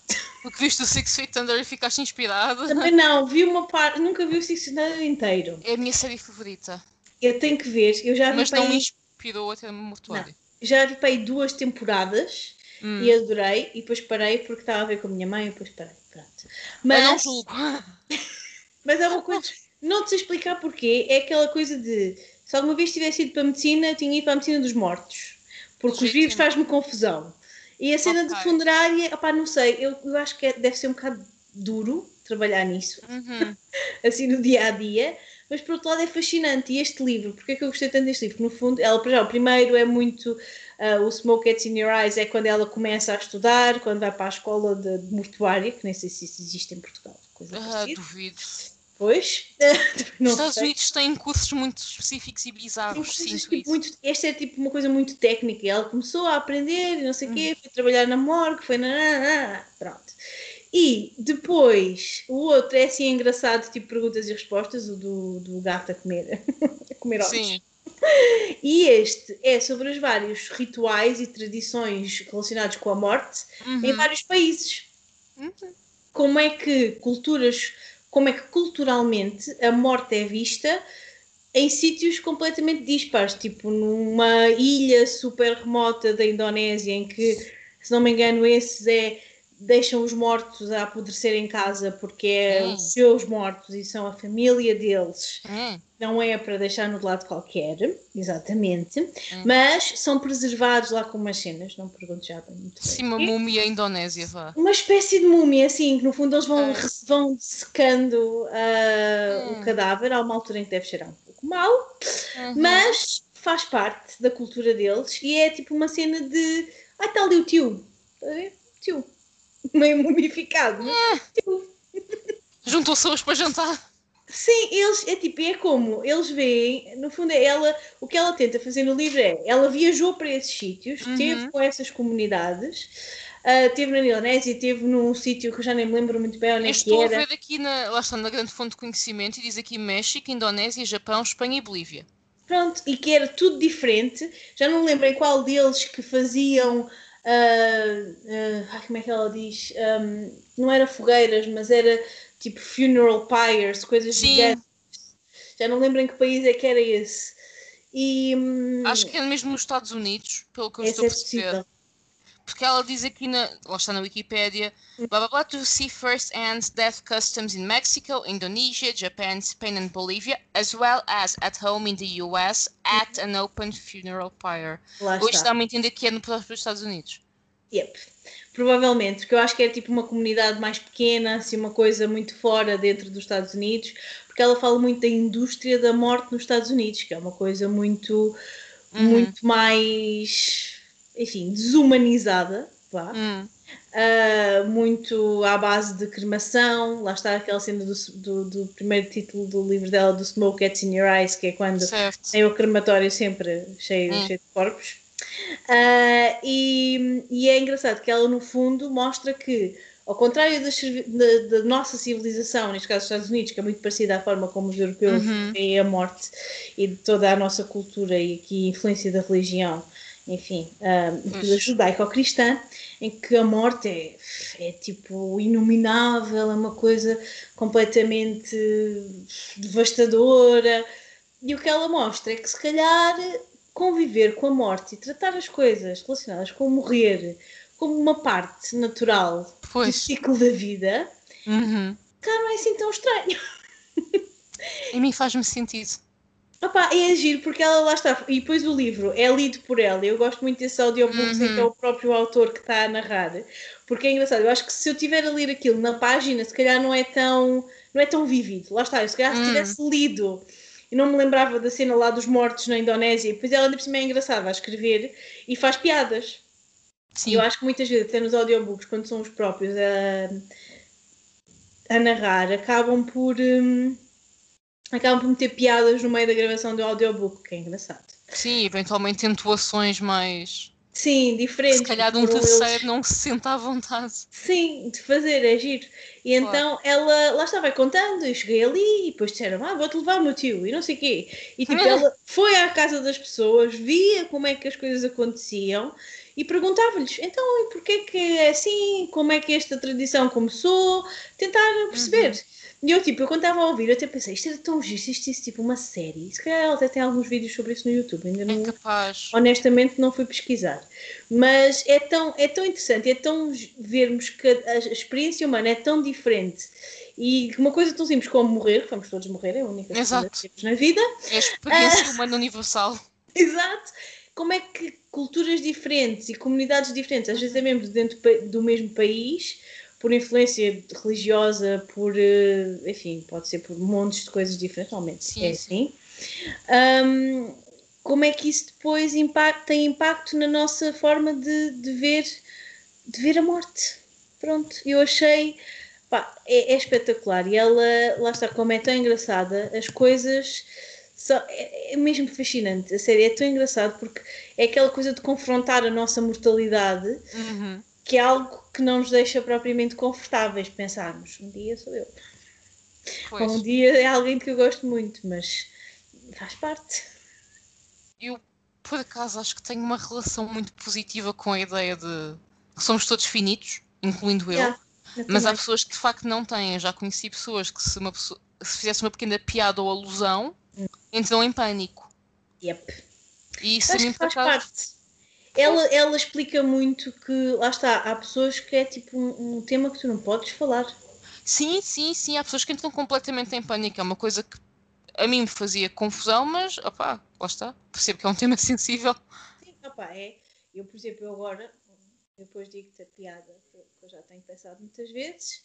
Porque viste o Six Feet Under e ficaste inspirada. Também não, vi uma parte, nunca vi o Six Feet inteiro. É a minha série favorita. Eu tenho que ver, eu já vi Mas para não me inspirou a ter mortuária. já vi para aí duas temporadas Hum. e adorei e depois parei porque estava a ver com a minha mãe e depois parei. Pronto. Eu Mas, não julgo. mas é uma coisa, não te sei explicar porquê, é aquela coisa de se alguma vez tivesse ido para a medicina, tinha ido para a medicina dos mortos. Porque os vivos faz-me confusão. E a cena de Ok. funerária, opá, não sei, eu, eu acho que é- deve ser um bocado duro trabalhar nisso, Uhum. assim no dia a dia, mas por outro lado é fascinante. E este livro, porque é que eu gostei tanto deste livro? No fundo, ela, já, o primeiro é muito. ah, o Smoke Gets in Your Eyes é quando ela começa a estudar, quando vai para a escola de, de mortuária, que nem sei se isso existe em Portugal. Coisa Ah, parecida. duvido. Pois, Os Estados sei. Unidos têm cursos muito específicos e bizarros, sinto tipo, muito, esta é tipo uma coisa muito técnica. Ela começou a aprender e não sei o Uhum. quê, foi trabalhar na morgue, foi na- Pronto. E depois, o outro é assim engraçado, tipo perguntas e respostas, o do, do gato a comer, a comer ovos. Sim. E este é sobre os vários rituais e tradições relacionados com a morte em Uhum. vários países. Uhum. Como é que culturas, como é que culturalmente a morte é vista em sítios completamente dispares, tipo numa ilha super remota da Indonésia em que, se não me engano, esses é deixam os mortos a apodrecer em casa porque é Hum. os seus mortos e são a família deles Hum. não é para deixar no lado qualquer, exatamente, Hum. mas são preservados lá com umas cenas, não pergunto já bem muito bem. Sim, uma múmia indonésia, vá. Uma espécie de múmia, assim, que no fundo eles vão, Ok. vão secando Hum. o cadáver, há uma altura em que deve cheirar um pouco mal, Uhum. mas faz parte da cultura deles e é tipo uma cena de. Ah, está ali o tio, está a ver? Tio, meio mumificado, mas tio. Juntou-se hoje para jantar. Sim, eles, é tipo, é como eles veem, no fundo é ela, o que ela tenta fazer no livro é, ela viajou para esses sítios, Uhum. teve com essas comunidades, ah, teve na Indonésia, teve num sítio que eu já nem me lembro muito bem onde é que estou a era. ver aqui, na, lá está, na grande fonte de conhecimento, e diz aqui México, Indonésia, Japão, Espanha e Bolívia. Pronto, e que era tudo diferente, já não me lembro em qual deles que faziam, ah, ah, ai, como é que ela diz, Ahm, não era fogueiras, mas era tipo funeral pyres, coisas Sim. gigantes. Já não lembro em que país é que era esse. E, hum, Acho que é mesmo nos Estados Unidos, pelo que eu estou a é perceber. possível. Porque ela diz aqui na. Lá está na Wikipédia. Blá blá blá to see first hand death customs in Mexico, Indonesia, Japan, Spain and Bolivia, as well as at home in the US at an open funeral pyre. Lá isto está. a entender que é no próprio Estados Unidos. Yep. Provavelmente, porque eu acho que é tipo uma comunidade mais pequena, assim, uma coisa muito fora dentro dos Estados Unidos, porque ela fala muito da indústria da morte nos Estados Unidos, que é uma coisa muito, uhum. muito mais, enfim, desumanizada, vá. Uhum. Uh, muito à base de cremação. Lá está aquela cena do, do, do, primeiro título do livro dela, do Smoke Gets in Your Eyes, que é quando certo. tem o crematório sempre cheio, hum. cheio de corpos. Uh, e, e, é engraçado que ela, no fundo, mostra que, ao contrário da, da, nossa civilização, neste caso dos Estados Unidos, que é muito parecida à forma como os europeus uhum. veem a morte e de toda a nossa cultura e aqui influência da religião, enfim, uh, judaico-cristã, em que a morte é, é tipo inominável, é uma coisa completamente devastadora. E o que ela mostra é que se calhar conviver com a morte e tratar as coisas relacionadas com morrer como uma parte natural pois. do ciclo da vida, uhum. cá não é assim tão estranho. Em mim faz-me sentido. Opa, é agir porque ela lá está. E depois o livro é lido por ela. Eu gosto muito desse audiobooks uhum. em que é o próprio autor que está a narrar. Porque é engraçado. Eu acho que se eu tiver a ler aquilo na página, se calhar não é tão, não é tão vívido. Lá está. Eu, se calhar se uhum. tivesse lido e não me lembrava da cena lá dos mortos na Indonésia, depois ela ainda por cima é engraçada a escrever e faz piadas. Sim. Eu acho que muitas vezes, até nos audiobooks, quando são os próprios a, a narrar, acabam por. Hum, acabam por meter piadas no meio da gravação do audiobook, que é engraçado. Sim, eventualmente entoações mais. Sim, diferentes. Se calhar de um terceiro eles... não se senta à vontade. Sim, de fazer, é giro. E então ela, lá estava contando, eu cheguei ali e depois disseram, ah, vou-te levar o meu tio e não sei o quê. E tipo, ela foi à casa das pessoas, via como é que as coisas aconteciam e perguntava-lhes, então, e porquê que é assim? Como é que esta tradição começou? Tentar perceber. Uhum. E eu, tipo, eu quando estava a ouvir, eu até pensei, isto era tão giro, isto é tipo uma série. Se calhar ela até tem alguns vídeos sobre isso no YouTube, ainda é não. É capaz. Honestamente, não fui pesquisar. Mas é tão, é tão interessante, é tão vermos que a, a experiência humana é tão diferente. E uma coisa tão simples como morrer, que vamos todos morrer, é a única coisa que temos na vida. É a experiência humana universal. Exato. Como é que culturas diferentes e comunidades diferentes, às vezes é mesmo dentro do mesmo país, por influência religiosa, por, eh, enfim, pode ser por montes de coisas diferentes, realmente sim, é assim. Um, como é que isso depois impacta, tem impacto na nossa forma de, de, ver, de ver a morte? Pronto, eu achei, pá, é, é espetacular e ela, lá está, como é tão engraçada, as coisas são, é, é mesmo fascinante, a sério, é tão engraçado porque é aquela coisa de confrontar a nossa mortalidade uhum que é algo que não nos deixa propriamente confortáveis pensarmos. Um dia sou eu. Pois. Um dia é alguém que eu gosto muito, mas faz parte. Eu, por acaso, acho que tenho uma relação muito positiva com a ideia de que somos todos finitos, incluindo eu. Yeah, eu mas há pessoas que de facto não têm. Eu já conheci pessoas que se, uma pessoa, se fizesse uma pequena piada ou alusão, hum. entram em pânico. Yep. E isso faz acaso, parte ela, ela explica muito que, lá está, há pessoas que é tipo um, um, tema que tu não podes falar. Sim, sim, sim, há pessoas que entram completamente em pânico. É uma coisa que a mim me fazia confusão, mas, opá, lá está, percebo que é um tema sensível. Sim, opá, é. Eu, por exemplo, eu agora, depois digo-te a piada que eu já tenho pensado muitas vezes,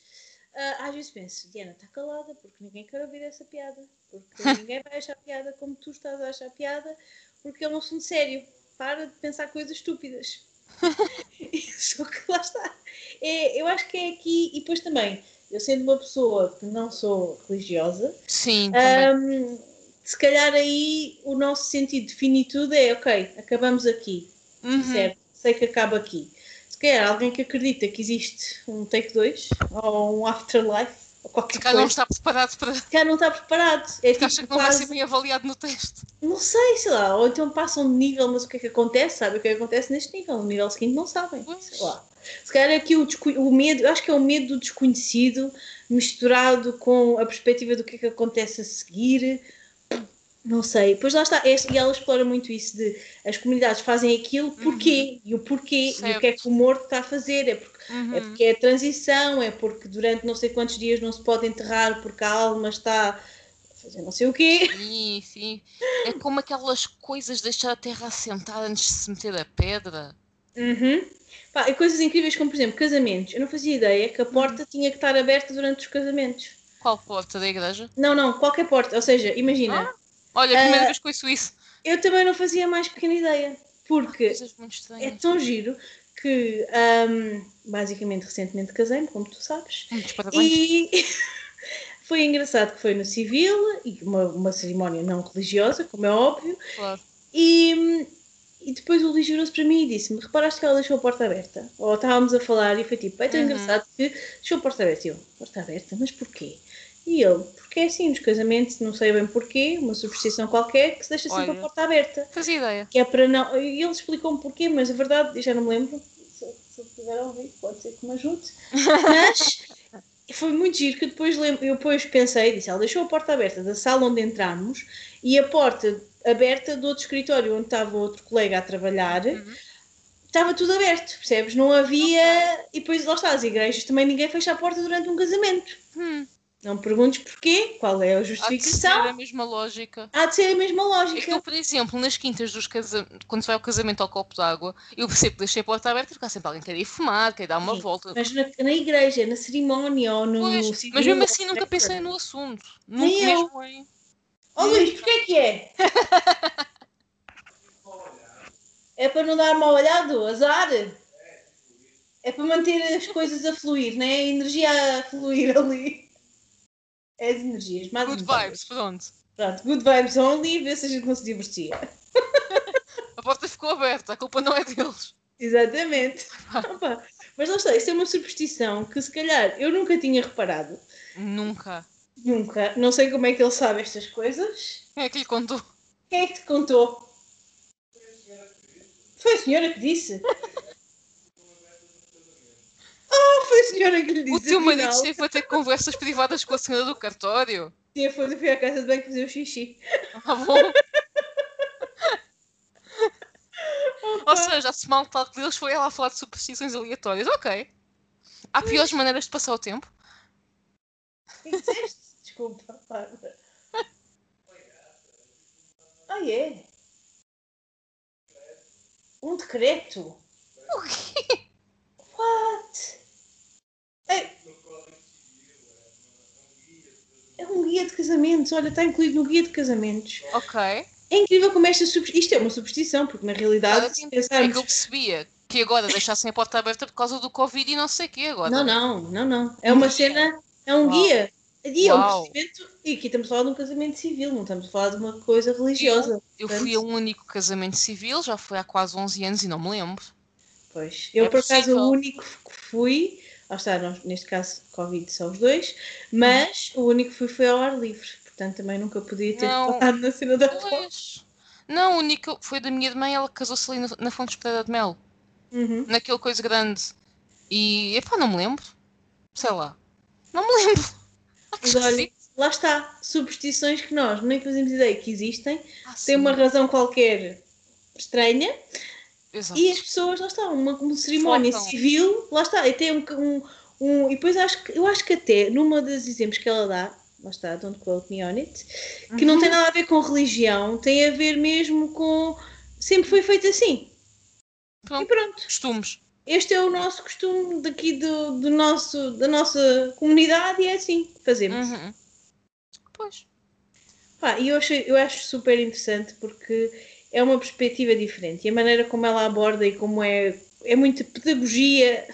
uh, às vezes penso, Diana, está calada, porque ninguém quer ouvir essa piada, porque ninguém vai achar piada como tu estás a achar piada, porque é um assunto sério para de pensar coisas estúpidas. Só que lá está. É, eu acho que é aqui, e depois também, eu sendo uma pessoa que não sou religiosa, Sim, um, se calhar aí o nosso sentido de finitude é ok, acabamos aqui, uhum. certo? Sei que acaba aqui. Se calhar alguém que acredita que existe um take 2 ou um afterlife qualquer coisa. não está preparado para. Se não está preparado. É tipo, acha que não quase... vai ser bem avaliado no teste. Não sei, sei lá. Ou então passam de nível, mas o que é que acontece? Sabe o que é que acontece neste nível? No nível seguinte não sabem. Pois. Sei lá. Se calhar aqui o, descu... o medo, acho que é o medo do desconhecido misturado com a perspectiva do que é que acontece a seguir. Não sei. Pois lá está. E ela explora muito isso de as comunidades fazem aquilo, porquê? Uhum. E o porquê? Certo. E o que é que o morto está a fazer? É porque é uhum. É porque é transição, é porque durante não sei quantos dias não se pode enterrar porque a alma está a fazer não sei o quê. Sim, sim. É como aquelas coisas de deixar a terra assentada antes de se meter a pedra. Uhum. Pá, e coisas incríveis como, por exemplo, casamentos. Eu não fazia ideia que a porta tinha que estar aberta durante os casamentos. Qual porta da igreja? Não, não, qualquer porta. Ou seja, imagina, Ah, Olha, a primeira Ah, vez que ouço isso. eu também não fazia mais pequena ideia. Porque muito é tão giro que, ahm, basicamente, recentemente casei-me, como tu sabes. Muitos parabéns. E foi engraçado que foi no civil, e uma, uma cerimónia não religiosa, como é óbvio. Claro. E, e depois o Luís virou-se para mim e disse-me: Reparaste que ela deixou a porta aberta? Ou estávamos a falar e foi tipo: É tão Uhum. engraçado que deixou a porta aberta. E eu: Porta aberta? Mas porquê? E ele: Porque é assim, nos casamentos, não sei bem porquê, uma superstição qualquer, que se deixa sempre Olha. a porta aberta. Fazia ideia. Que é para não. E ele explicou-me porquê, mas a verdade, já não me lembro. Se, se eu tiver a ouvir, pode ser que me ajude. Mas foi muito giro que depois lembro, eu depois pensei, disse, ela deixou a porta aberta da sala onde entramos e a porta aberta do outro escritório onde estava outro colega a trabalhar. Uhum. Estava tudo aberto, percebes? Não havia. E depois lá está, as igrejas também ninguém fecha a porta durante um casamento. Hum, Não me perguntes porquê, qual é a há de ser justificação. a mesma lógica. Há de ser a mesma É que lógica. eu, por exemplo, nas quintas dos casamentos, quando se vai ao casamento ao copo d'água, eu percebo que deixei a porta aberta porque há sempre alguém que quer ir fumar, quer dar uma Sim, volta. Mas na, na igreja, na cerimónia ou no. Pois, civil, mas mesmo assim nunca pensei no assunto. Nem Nunca eu. mesmo em. Ó Luís, porquê que é? É para não dar mal olhado, azar? É para manter as coisas a fluir, né? A energia a fluir ali. É as energias. mais Good vibes, pronto. Pronto, good vibes only, vê se a gente não se divertia. A porta ficou aberta, a culpa não é deles. Exatamente. Opa, Mas não sei, isso é uma superstição que se calhar eu nunca tinha reparado. Nunca. Nunca. Não sei como é que ele sabe estas coisas. Quem é que lhe contou? Quem é que te contou? Foi a senhora que disse. Foi a senhora que lhe disse. O teu marido afinal. esteve a ter conversas privadas com a senhora do cartório. Sim, foi, fui à casa de banho fazer o xixi. Ah, bom. Ou seja, a small talk deles foi ela a falar de superstições aleatórias. Ok. Há piores maneiras de passar o tempo. Que é disseste? Desculpa, Bárbara. Ah, é? Um decreto? O quê? What? É... é um guia de casamentos. Olha, está incluído no guia de casamentos. Ok. É incrível como esta. Isto é uma superstição, porque na realidade, se É que eu percebia que agora deixassem a porta aberta por causa do Covid e não sei o quê agora. Não, não, não, não. É uma cena, é um Uau. guia. E é um procedimento. E aqui estamos a falar de um casamento civil, não estamos a falar de uma coisa religiosa. Eu Portanto, fui a um único casamento civil, já foi há quase 11 anos e não me lembro. Pois. Eu, É por acaso, o único que fui, lá está, nós, neste caso, Covid são os dois, mas o único que fui foi ao ar livre. Portanto, também nunca podia ter Não. falado na cena da. Pois. Não, o único foi da minha mãe, ela casou-se ali na, na Fonte Espetada de Mel, Uhum. naquele coisa grande. E, epá, não me lembro. Sei lá. Não me lembro. Ah, Mas olha, lá está, superstições que nós nem fazemos ideia que existem, Ah, têm uma razão qualquer estranha Exato. E as pessoas, lá está, uma, uma cerimónia Focam. civil, lá está, e tem um, um, um- E depois acho que, eu acho que até, numa dos exemplos que ela dá, lá está, don't quote me on it, que não Uhum. tem nada a ver com religião, tem a ver mesmo com. Sempre foi feito assim. E Pronto. pronto. Costumes. Este é o nosso costume daqui do, do nosso, da nossa comunidade e é assim que fazemos. Uhum. Pois. Pá, e eu, achei, eu acho super interessante porque é uma perspectiva diferente e a maneira como ela aborda e como é, é muita pedagogia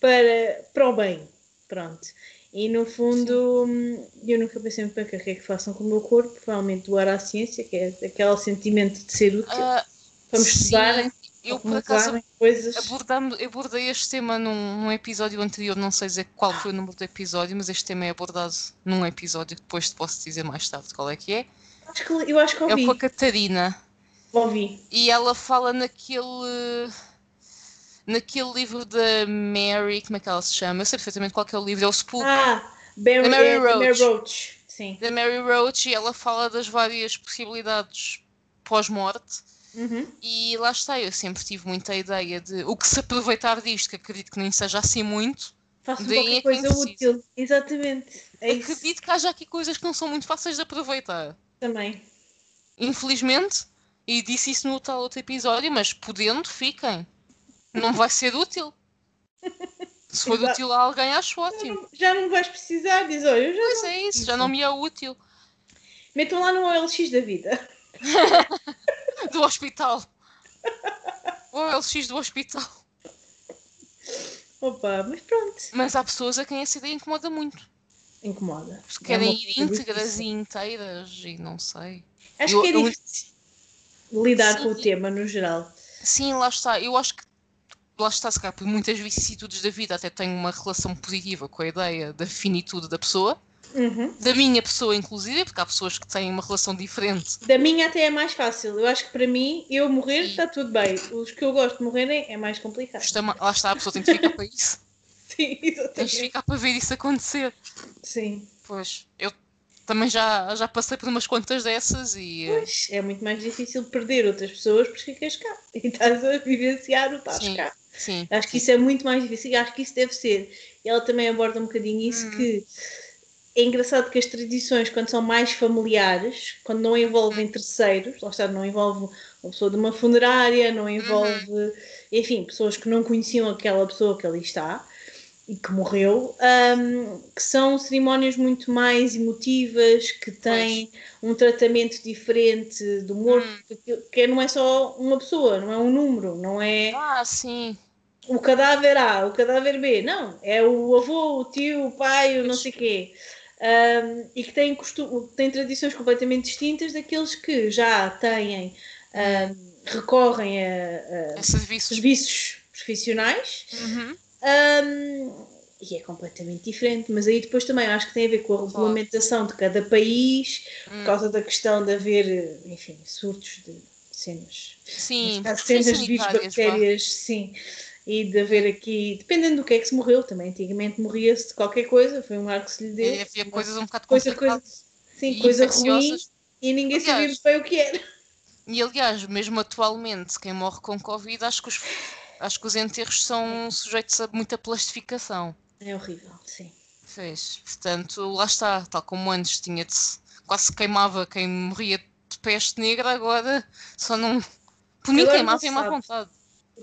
para, para o bem. Pronto. E no fundo, hum, eu nunca pensei muito bem o que é que façam com o meu corpo, provavelmente doar à ciência, que é aquele sentimento de ser útil. Ah, Vamos sim, estudar, Eu, por acaso, coisas. abordamos, abordei este tema num, num episódio anterior, não sei dizer qual foi o número do episódio, mas este tema é abordado num episódio que depois te posso dizer mais tarde qual é que é. Acho que, eu acho que É ouvi. com a Catarina. Ouvi. E ela fala naquele. naquele livro da Mary, como é que ela se chama? Eu sei perfeitamente qual é o livro, é o Spook. Ah, Barry, The Mary é, The Mary Roach. Roach. Sim. da Mary Roach e ela fala das várias possibilidades pós-morte Uhum. e lá está, eu sempre tive muita ideia de o que se aproveitar disto, que acredito que nem seja assim muito, Faço Daí é coisa útil. Exatamente. É isso acredito que haja aqui coisas que não são muito fáceis de aproveitar. também. Infelizmente, e disse isso no tal outro episódio, mas podendo, fiquem. não vai ser útil. Se for Exato. útil a alguém, acho ótimo. Já não vais precisar, diz, olha, eu já Pois não é isso, já não me é útil. Metam lá no OLX da vida. Do hospital. O LX do hospital. Opa, mas pronto. Mas há pessoas a quem essa ideia incomoda muito. Incomoda. Porque É querem uma ir íntegras difícil. e inteiras e não sei. Acho Eu- que é difícil lidar Sim. com o tema no geral. Sim, lá está. Eu acho que lá está, se calhar, por muitas vicissitudes da vida, até tenho uma relação positiva com a ideia da finitude da pessoa, Uhum. da minha pessoa, inclusive, porque há pessoas que têm uma relação diferente. Da minha até é mais fácil. Eu acho que para mim, eu morrer está tudo bem. Os que eu gosto de morrerem é mais complicado. Lá está, a pessoa tem de ficar para isso. Sim, Tens de exatamente. ficar para ver isso acontecer. Sim. Pois, eu também já, já passei por umas quantas dessas e. eh, Pois, é muito mais difícil perder outras pessoas porque ficas cá e estás a vivenciar o estás Sim. cá. Sim. Acho que isso é muito mais difícil. Acho que isso deve ser. E ela também aborda um bocadinho isso Hum. que é engraçado que as tradições, quando são mais familiares, quando não envolvem Hum. terceiros, lá está, não envolve uma pessoa de uma funerária, Uhum. não envolve, enfim, pessoas que não conheciam aquela pessoa que ali está e que morreu, hum, que são cerimónias muito mais emotivas, que têm um tratamento diferente do morto, Hum. que, não é só uma pessoa, não é um número, não é Ah, sim. o cadáver A, o cadáver B. Não, é o avô, o tio, o pai, o não Pois. sei quê. Um, e que têm, têm tradições completamente distintas daqueles que já têm, um, recorrem a, a É serviços. serviços profissionais. Uhum. Um, e é completamente diferente, mas aí depois também acho que tem a ver com a regulamentação de cada país, por Hum. causa da questão de haver, enfim, surtos de cenas Sim. Questões cenas de vírus, bactérias, sim. E de haver aqui, dependendo do que é que se morreu, também antigamente morria-se de qualquer coisa, foi um ar que se lhe deu. E havia uma coisas um bocado coisa, coisa, sim, e coisa ruim e ninguém sabia Aliás, bem o que era. E aliás, mesmo atualmente, quem morre com Covid, acho que os, acho que os enterros são sujeitos a muita plastificação. É horrível, sim. Fez. Portanto, lá está, tal como antes tinha de se- quase se queimava quem morria de peste negra, agora só não. Por mim queimava em má sabe. vontade.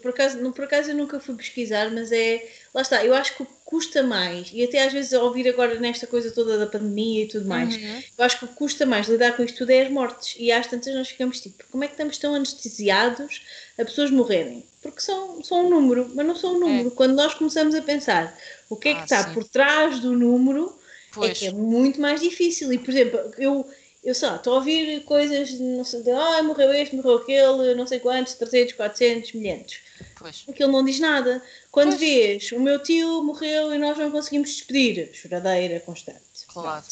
Por acaso, não, por acaso eu nunca fui pesquisar, mas é. Lá está, eu acho que o que custa mais, e até às vezes a ouvir agora nesta coisa toda da pandemia e tudo mais, Uhum. eu acho que o que custa mais lidar com isto tudo é as mortes. E às tantas nós ficamos tipo, como é que estamos tão anestesiados a pessoas morrerem? Porque são, são um número, mas não são um número. Quando nós começamos a pensar o que é que Ah, está sim. por trás do número, é Pois. que é muito mais difícil. E, por exemplo, eu, eu sei lá, estou a ouvir coisas, de, não sei, de, ah, morreu este, morreu aquele, não sei quantos, 300, 400, milhentos. Pois. Aquilo não diz nada. Quando Pois. vês, o meu tio morreu e nós não conseguimos despedir, choradeira constante. Claro.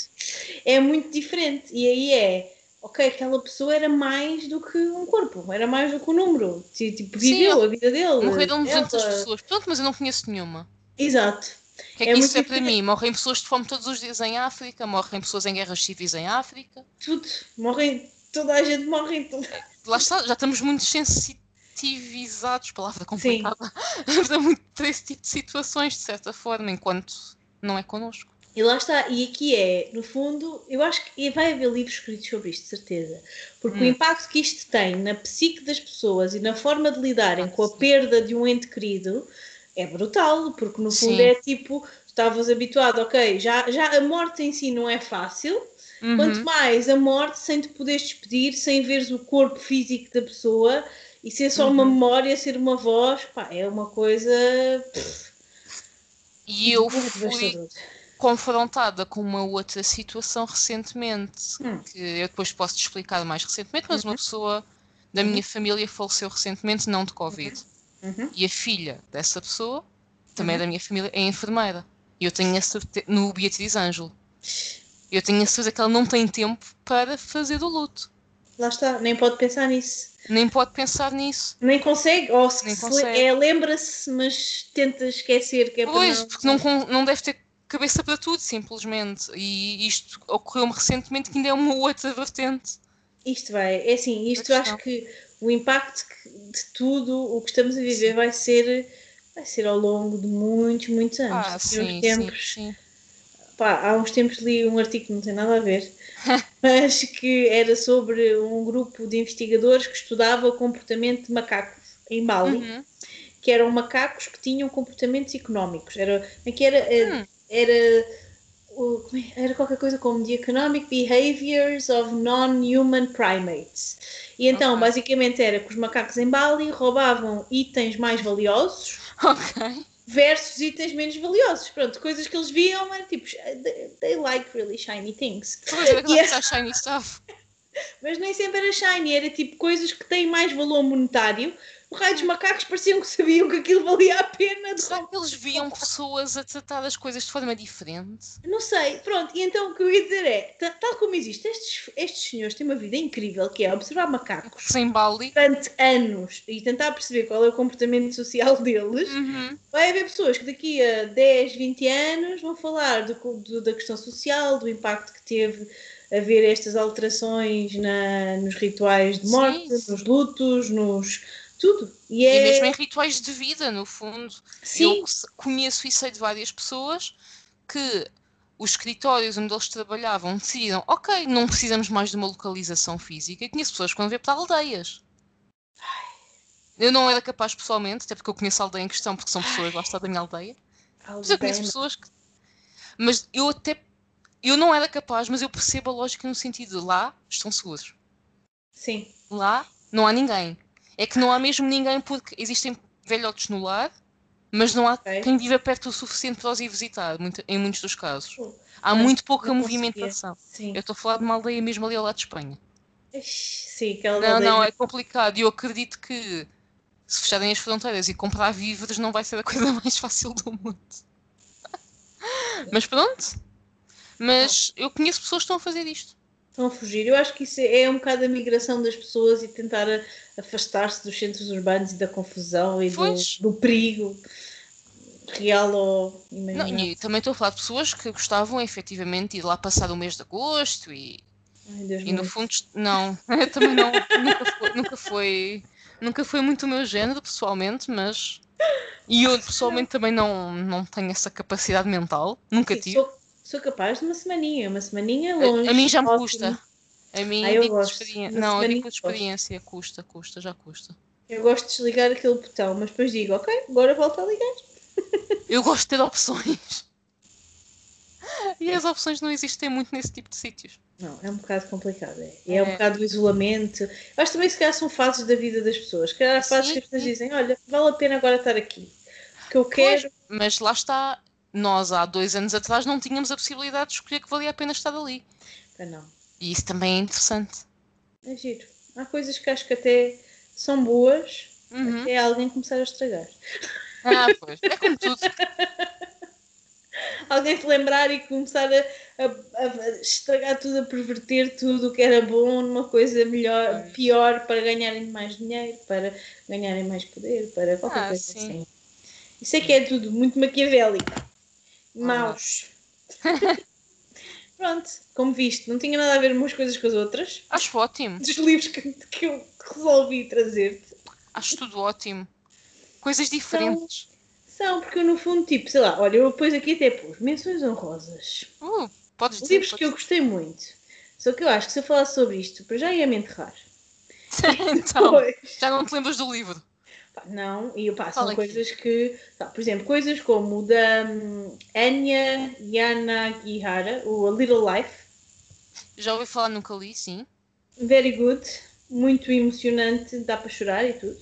É muito diferente. E aí é, ok, aquela pessoa era mais do que um corpo, era mais do que um número. Ti- Tipo, Sim, viveu a vida dele. Morreram 200 ela- pessoas. Pronto, mas eu não conheço nenhuma. Exato. O que é que É isso muito é para mim? Morrem pessoas de fome todos os dias em África, morrem pessoas em guerras civis em África. Tudo. Morrem, toda a gente morre. em tudo. Lá está, já estamos muito sensitivizados, palavra complicada, para muito para esse tipo de situações, de certa forma, enquanto não é connosco. E lá está, e aqui é, no fundo, eu acho que vai haver livros escritos sobre isto, de certeza. Porque o Hum. impacto que isto tem na psique das pessoas e na forma de lidarem Ah, com a sim. perda de um ente querido é brutal, porque no fundo Sim. é tipo, estavas habituado, ok, já, já a morte em si não é fácil, Uhum. quanto mais a morte sem te poderes despedir, sem veres o corpo físico da pessoa e ser só uma Uhum. memória, ser uma voz, pá, é uma coisa pff, E eu fui. Confrontada com uma outra situação recentemente, Hum. que eu depois posso te explicar mais recentemente, mas uma Uhum. pessoa da Uhum. minha família faleceu recentemente, não de Covid. Uhum. E a filha dessa pessoa, também é Uhum. da minha família, é enfermeira. E eu tenho a certeza, no Beatriz Ângelo, eu tenho a certeza que ela não tem tempo para fazer o luto. Lá está, nem pode pensar nisso. Nem pode pensar nisso. Nem consegue, ou se, se consegue. é, lembra-se, mas tenta esquecer que é para Pois, não... porque não, não deve ter cabeça para tudo, simplesmente. E isto ocorreu-me recentemente, que ainda é uma outra vertente. Isto vai, é assim, isto acho que o impacto de tudo o que estamos a viver vai ser, vai ser ao longo de muitos, muitos anos. Ah, Daqui a uns sim, sim, tempos, sim. pá, há uns tempos li um artigo que não tem nada a ver, mas que era sobre um grupo de investigadores que estudava o comportamento de macacos em Bali. Uhum. que eram macacos que tinham comportamentos económicos. Era, é que era? Eh, Hum. Era, o- é- era qualquer coisa como The Economic Behaviors of Non-Human Primates. E então, Ok. basicamente, era que os macacos em Bali roubavam itens mais valiosos Ok. versus itens menos valiosos. Pronto, coisas que eles viam era tipo, they, they like really shiny things. Pois é, que yeah. shiny stuff. Mas nem sempre era shiny, era tipo coisas que têm mais valor monetário. O raio dos macacos pareciam que sabiam que aquilo valia a pena. Será que eles viam pessoas a tratar as coisas de forma diferente? Não sei, pronto. E então o que eu ia dizer é, ta- tal como existe, estes, estes senhores têm uma vida incrível, que é observar macacos Sem Bali. durante anos e tentar perceber qual é o comportamento social deles. Uhum. Vai haver pessoas que daqui a 10, 20 anos vão falar do, do- da questão social, do impacto que teve haver estas alterações na, nos rituais de morte, Sim. nos lutos, nos. Tudo. E E é. mesmo em rituais de vida, no fundo. Sim, Eu conheço e sei de várias pessoas que os escritórios onde eles trabalhavam decidiram, ok, não precisamos mais de uma localização física. E conheço pessoas que vão ver para aldeias. Eu não era capaz pessoalmente, até porque eu conheço a aldeia em questão, porque são pessoas lá está da minha aldeia. Mas eu conheço pessoas que. Mas eu até. Eu não era capaz, mas eu percebo a lógica no sentido de lá estão seguros. Sim, Lá não há ninguém. É que não há mesmo ninguém porque existem velhotes no lar, mas não há Ok. quem viva perto o suficiente para os ir visitar, muito- em muitos dos casos. Há muito pouca movimentação. sim. Eu estou a falar de uma aldeia mesmo ali ao lado de Espanha. Sim, aquela Não, aldeia- não, é complicado. E eu acredito que se fecharem as fronteiras e comprar víveres não vai ser a coisa mais fácil do mundo. Mas pronto. Mas eu conheço pessoas que estão a fazer isto. Estão a fugir. Eu acho que isso é um bocado a migração das pessoas e tentar afastar-se dos centros urbanos e da confusão e do, do perigo real ou Não, imaginário. e também estou a falar de pessoas que gostavam efetivamente de ir lá passar o mês de agosto e, Ai, Deus e no fundo não, também não, nunca foi, nunca foi, nunca foi muito o meu género pessoalmente, mas e eu pessoalmente também não, não tenho essa capacidade mental, nunca Sim, tive. Sou, sou capaz de uma semaninha, uma semaninha A- longe. A, mim já me ótimo. custa. A mim Ah, eu digo de gosto. experiência. Não, eu digo de gosto. experiência, custa, custa, já custa. Eu gosto de desligar aquele botão, mas depois digo, ok, agora volto a ligar. Eu gosto de ter opções. E as opções não existem muito nesse tipo de sítios. Não, é um bocado complicado. É, E é um É. bocado do isolamento. Acho também se calhar são fases da vida das pessoas. Se calhar há fases Sim, que as pessoas sim. dizem, olha, vale a pena agora estar aqui. Porque eu quero. Mas lá está, nós há dois anos atrás não tínhamos a possibilidade de escolher que valia a pena estar ali. Ah, não. E isso também é interessante. É giro. Há coisas que acho que até são boas Uhum. até alguém começar a estragar. Ah, pois. É como tudo. Alguém se lembrar e começar a, a- a estragar tudo, a perverter tudo o que era bom numa coisa melhor, pior para ganharem mais dinheiro, para ganharem mais poder, para qualquer Ah, coisa sim. assim. Isso é que é tudo muito maquiavélico. Maus. Pronto, como viste, não tinha nada a ver umas coisas com as outras. Acho ótimo. Dos livros que, que eu resolvi trazer-te. Acho tudo ótimo. Coisas diferentes. São, porque eu no fundo, tipo, sei lá, olha, eu depois aqui até pus menções honrosas. Uh, podes dizer. Livros que eu gostei muito. Só que eu acho que se eu falasse sobre isto, para já ia me enterrar. então, Pois. já não te lembras do livro. Não, e Fala são aqui. coisas que, tá, por exemplo, coisas como o da hum, Anya Yanagihara, o A Little Life, Já ouvi falar, nunca li, sim. very good, muito emocionante, dá para chorar e tudo.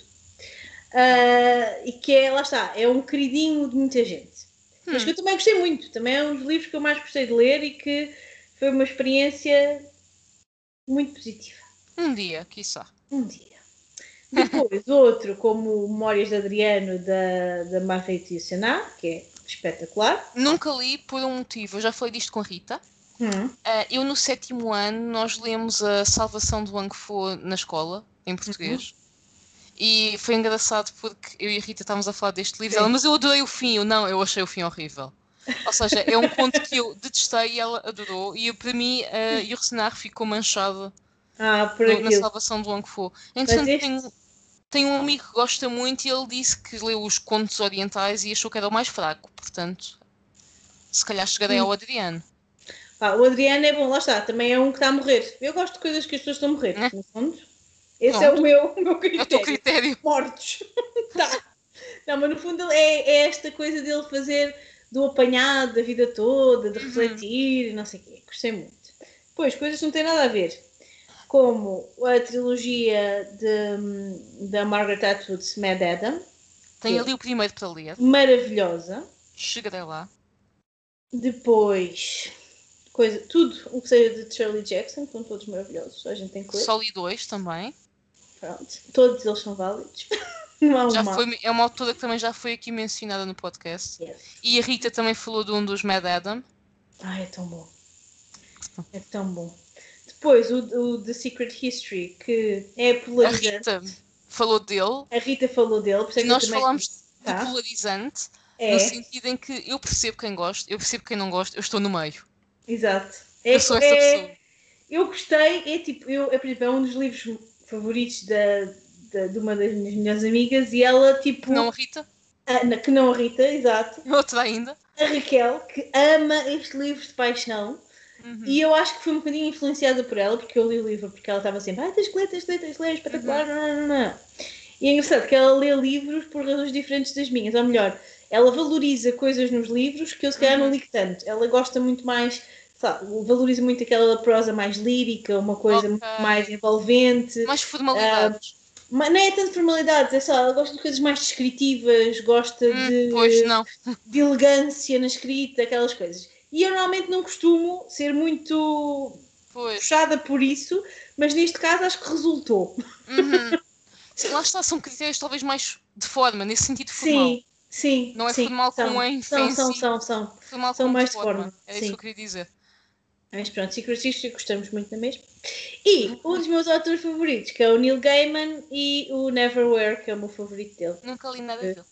Ah, e que é, lá está, é um queridinho de muita gente. Mas Hum. que eu também gostei muito, também é um dos livros que eu mais gostei de ler e que foi uma experiência muito positiva. Um dia, quiçá. Um dia. Depois, outro, como Memórias de Adriano, da, da Marrete Yourcenar, que é espetacular. Nunca li por um motivo. Eu já falei disto com a Rita. Hum, Ah, eu, no sétimo ano, nós lemos a Salvação do Wang Fu na escola, em português. E foi engraçado porque eu e a Rita estávamos a falar deste livro. Ela, mas eu adorei o fim. Eu, não, eu achei o fim horrível. Ou seja, é um conto que eu detestei e ela adorou. E eu, para mim, a Yursenar ficou manchada Ah, na. Salvação do Wang Fu. Entretanto, este- tenho, tenho um amigo que gosta muito e ele disse que leu os contos orientais e achou que era o mais fraco. Portanto, se calhar chegarei Hum. ao Adriano. Pá, o Adriano é bom, lá está, também é um que está a morrer. Eu gosto de coisas que as pessoas estão a morrer, É. no fundo. Esse é o Pronto. meu, o meu É o teu critério. critério. Mortos. tá. Não, mas no fundo é, é esta coisa dele fazer do apanhado da vida toda, de refletir e não sei o quê. Gostei muito. Depois, coisas que não têm nada a ver. Como a trilogia de, da Margaret Atwood's Mad Adam. Tem é ali o primeiro para ler. Maravilhosa. Chegarei lá. Depois, coisa, tudo o que seja de Shirley Jackson, que são todos maravilhosos. A gente tem que ler. Só li dois também. Pronto. Todos eles são válidos. Já foi, é uma autora que também já foi aqui mencionada no podcast. Yes. E a Rita também falou de um dos Mad Adam. Ai, é tão bom. É tão bom. Depois, o, o The Secret History, que é A polarizante. Rita falou dele. A Rita falou dele, é E nós falámos de Tá. polarizante, É, no sentido em que eu percebo quem gosta, eu percebo quem não gosta, eu estou no meio. exato. É, Eu sou essa é- pessoa. Eu gostei, é tipo, eu, é, por exemplo, é um dos livros favoritos da, da- de uma das minhas melhores amigas e ela, tipo, Não a Rita, ah, na- que não a Rita, exato, outra ainda. a Raquel, que ama este livro de paixão. Uhum. E eu acho que fui um bocadinho influenciada por ela, porque eu li o livro porque ela estava sempre, ah, tens que ler, tens que ler, tens que ler, espetacular, Uhum. não, não, não. E é engraçado que ela lê livros por razões diferentes das minhas, ou melhor, ela valoriza coisas nos livros que eu se calhar não Uhum. ligo tanto. Ela gosta muito mais, sabe, valoriza muito aquela prosa mais lírica, uma coisa Ok. muito mais envolvente. Mais formalidades. Mas não é tanto formalidades, é só, ela gosta de coisas mais descritivas, gosta Hum, de pois não. de elegância na escrita, aquelas coisas. E eu normalmente não costumo ser muito Pois. puxada por isso, mas neste caso acho que resultou. Uhum. Lá está, são critérios talvez mais de forma, nesse sentido formal. Sim, sim. Não é sim, formal são, como em são, são, são, são. Formal São mais de forma. forma, Era sim. isso que eu queria dizer. Mas pronto, Secret History gostamos muito da mesma. E um dos meus autores favoritos, que é o Neil Gaiman, e o Neverwhere, que é o meu favorito dele. Nunca li nada É. dele.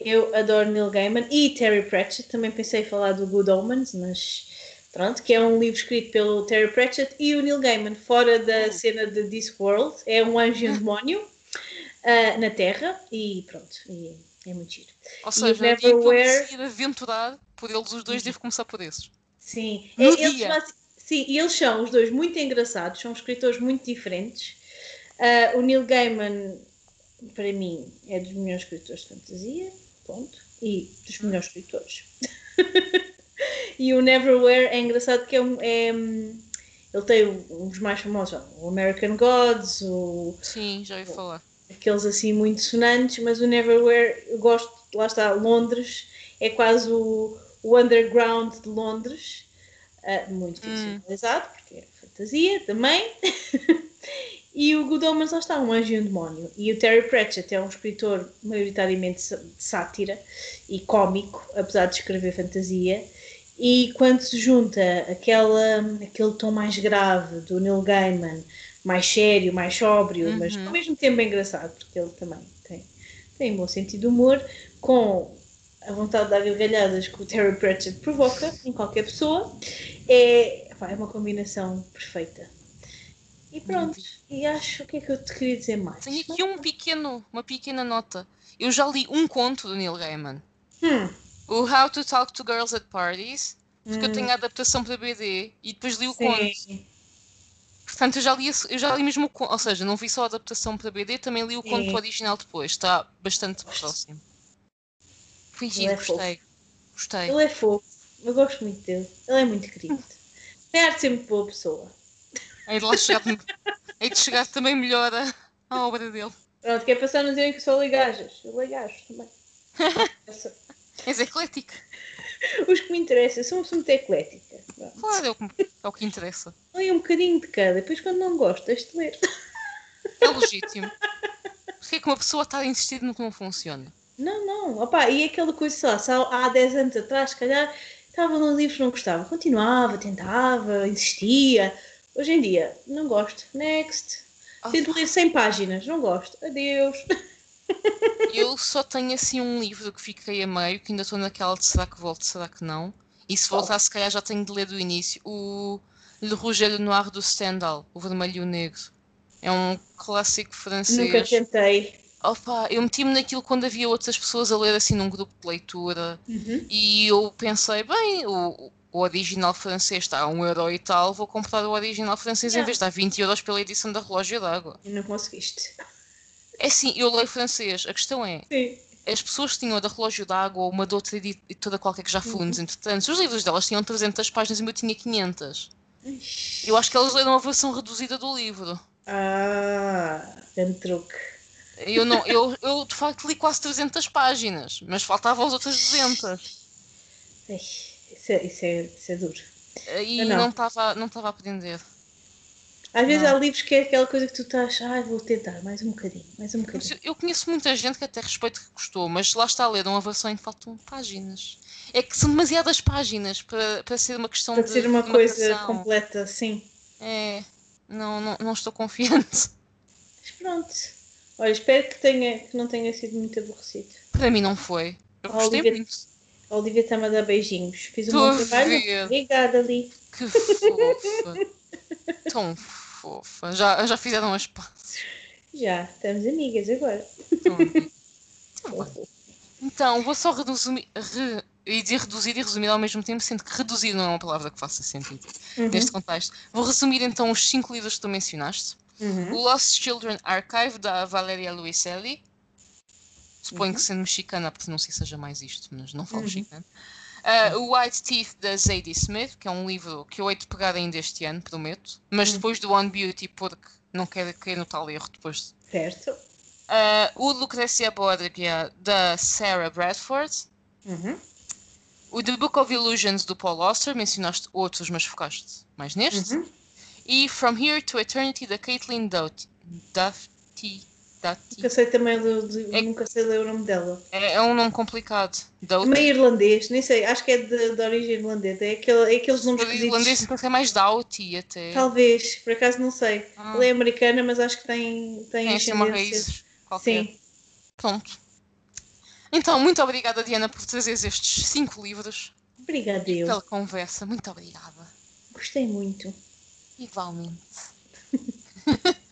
Eu adoro Neil Gaiman e Terry Pratchett. Também pensei em falar do Good Omens, mas pronto, que é um livro escrito pelo Terry Pratchett e o Neil Gaiman, fora da Hum. cena de Discworld. É um anjo e um demónio ah, na Terra e pronto, e é muito giro. Ou E seja, dia que eu Neverwhere- decidir aventurar por eles os dois, Uhum. devo começar por esses. Sim, É, eles dia. sim, e eles são os dois muito engraçados, são escritores muito diferentes. Ah, o Neil Gaiman, para mim, é dos melhores escritores de fantasia, ponto, e dos melhores escritores. e o Neverwhere é engraçado que é, um- é, hum, ele tem dos mais famosos, o American Gods, o, Sim, já ouvi falar. aqueles assim muito sonantes, mas o Neverwhere, eu gosto, lá está, Londres, é quase o, o underground de Londres, ah, muito Hum. ficcionalizado, porque é fantasia também. e o Good Omens, lá está, um anjo e um demónio. E o Terry Pratchett é um escritor maioritariamente de sátira e cómico, apesar de escrever fantasia. E quando se junta aquela, aquele tom mais grave do Neil Gaiman, mais sério, mais sóbrio, mas Uhum. ao mesmo tempo é engraçado, porque ele também tem, tem um bom sentido de humor, com a vontade de dar gargalhadas que o Terry Pratchett provoca em qualquer pessoa, é, é uma combinação perfeita. E pronto, e acho o que é que eu te queria dizer mais? Tenho aqui um pequeno, uma pequena nota. Eu já li um conto do Neil Gaiman. Hum, O How to Talk to Girls at Parties. Porque eu hum, tenho a adaptação para BD e depois li o conto. sim, Portanto, eu já li, eu já li mesmo o conto. Ou seja, não vi só a adaptação para BD, também li o conto Sim. original depois. Está bastante próximo. Foi Ele giro, é fofo. gostei. Gostei. ele é fofo, eu gosto muito dele, ele é muito querido. De ser muito boa pessoa. Hei de lá chegar, hei de chegar também melhor a- à obra dele. Pronto, quer passar a não dizerem que só leio gajas. Eu leio gajos também. És eclético. Os que me interessam, sou uma pessoa muito eclética. Pronto. Claro, é o, que, é o que interessa. Leio um bocadinho de cada, depois quando não deixo de ler. É legítimo. Porque é que uma pessoa está a insistir no que não funciona? Não, não. Opa, e aquela coisa, sei lá, se há há 10 anos atrás, se calhar, estava num livro que não gostava. Continuava, tentava, insistia. Hoje em dia, não gosto. Next. Ah, Tento ler 100 páginas, não gosto. Adeus. Eu só tenho assim um livro que fiquei a meio, que ainda estou naquela de será que volto, será que não? E se voltar, se calhar já tenho de ler do início. O Le Rouge et Noir do Stendhal, O Vermelho e o Negro. É um clássico francês. Nunca tentei. Opa, eu meti-me naquilo quando havia outras pessoas a ler assim num grupo de leitura Uhum. e eu pensei, bem, o, o original francês está a um euro e tal, vou comprar o original francês em vez de dar 20 euros pela edição da Relógio d'Água. E não conseguiste. É assim, eu leio francês, a questão é, Sim. as pessoas tinham a da Relógio d'Água ou uma de outra editora qualquer que já falamos, uhum. entretanto, os livros delas tinham 300 páginas e o meu tinha 500. Eu acho que elas leram a versão reduzida do livro. Ah, grande truque. Eu, não, eu, eu de facto li quase 300 páginas, mas faltavam as outras 200. Isso é, isso é, isso é duro. E não estava não não a aprender. Às vezes não. há livros que é aquela coisa que tu estás, ah, vou tentar mais um bocadinho, mais um bocadinho. Eu conheço muita gente que até respeito que gostou, mas lá está a ler uma versão em que faltam páginas. É que são demasiadas páginas para, para ser uma questão para de. Para ser uma coisa completa, sim. É, não, não, não estou confiante. Mas pronto. Olha, espero que, tenha, que não tenha sido muito aborrecido. Para mim não foi. Eu gostei Olivia, muito. A Olivia está-me a dar beijinhos. Fiz um bom trabalho. Obrigada, Ali. Que fofa. Tão fofa. Já, já fizeram as pazes. Já, estamos amigas agora. Então, vou só reduzir, re, e dizer reduzir e resumir ao mesmo tempo, sendo que reduzir não é uma palavra que faça sentido uhum. neste contexto. Vou resumir então os cinco livros que tu mencionaste. Uhum. O Lost Children Archive, da Valeria Luiselli. Suponho uhum. que sendo mexicana, porque não sei se seja mais isto, mas não falo uhum. mexicano. Uh, o White Teeth, da Zadie Smith, que é um livro que eu hei de pegar ainda este ano, prometo. Mas uhum. depois do One Beauty, porque não quero cair no tal erro depois. Certo. Uh, o Lucrecia Borgia, da Sarah Bradford. Uhum. O The Book of Illusions, do Paul Auster. Mencionaste outros, mas focaste mais neste. Uhum. E From Here to Eternity, da Caitlin Doughty. Nunca sei também, de, é, nunca sei ler o nome dela. É, é um nome complicado. Doughty. Meio irlandês, nem sei, acho que é de, de origem irlandesa. É, aquele, é aqueles nomes que Irlandês então é mais Doughty até. Talvez, por acaso não sei. Ah. Ela é americana, mas acho que tem, tem, tem uma raiz qualquer. Sim. Pronto. Então, muito obrigada, Diana, por trazeres estes cinco livros. Obrigada, eu. Pela conversa, muito obrigada. Gostei muito. Igualmente.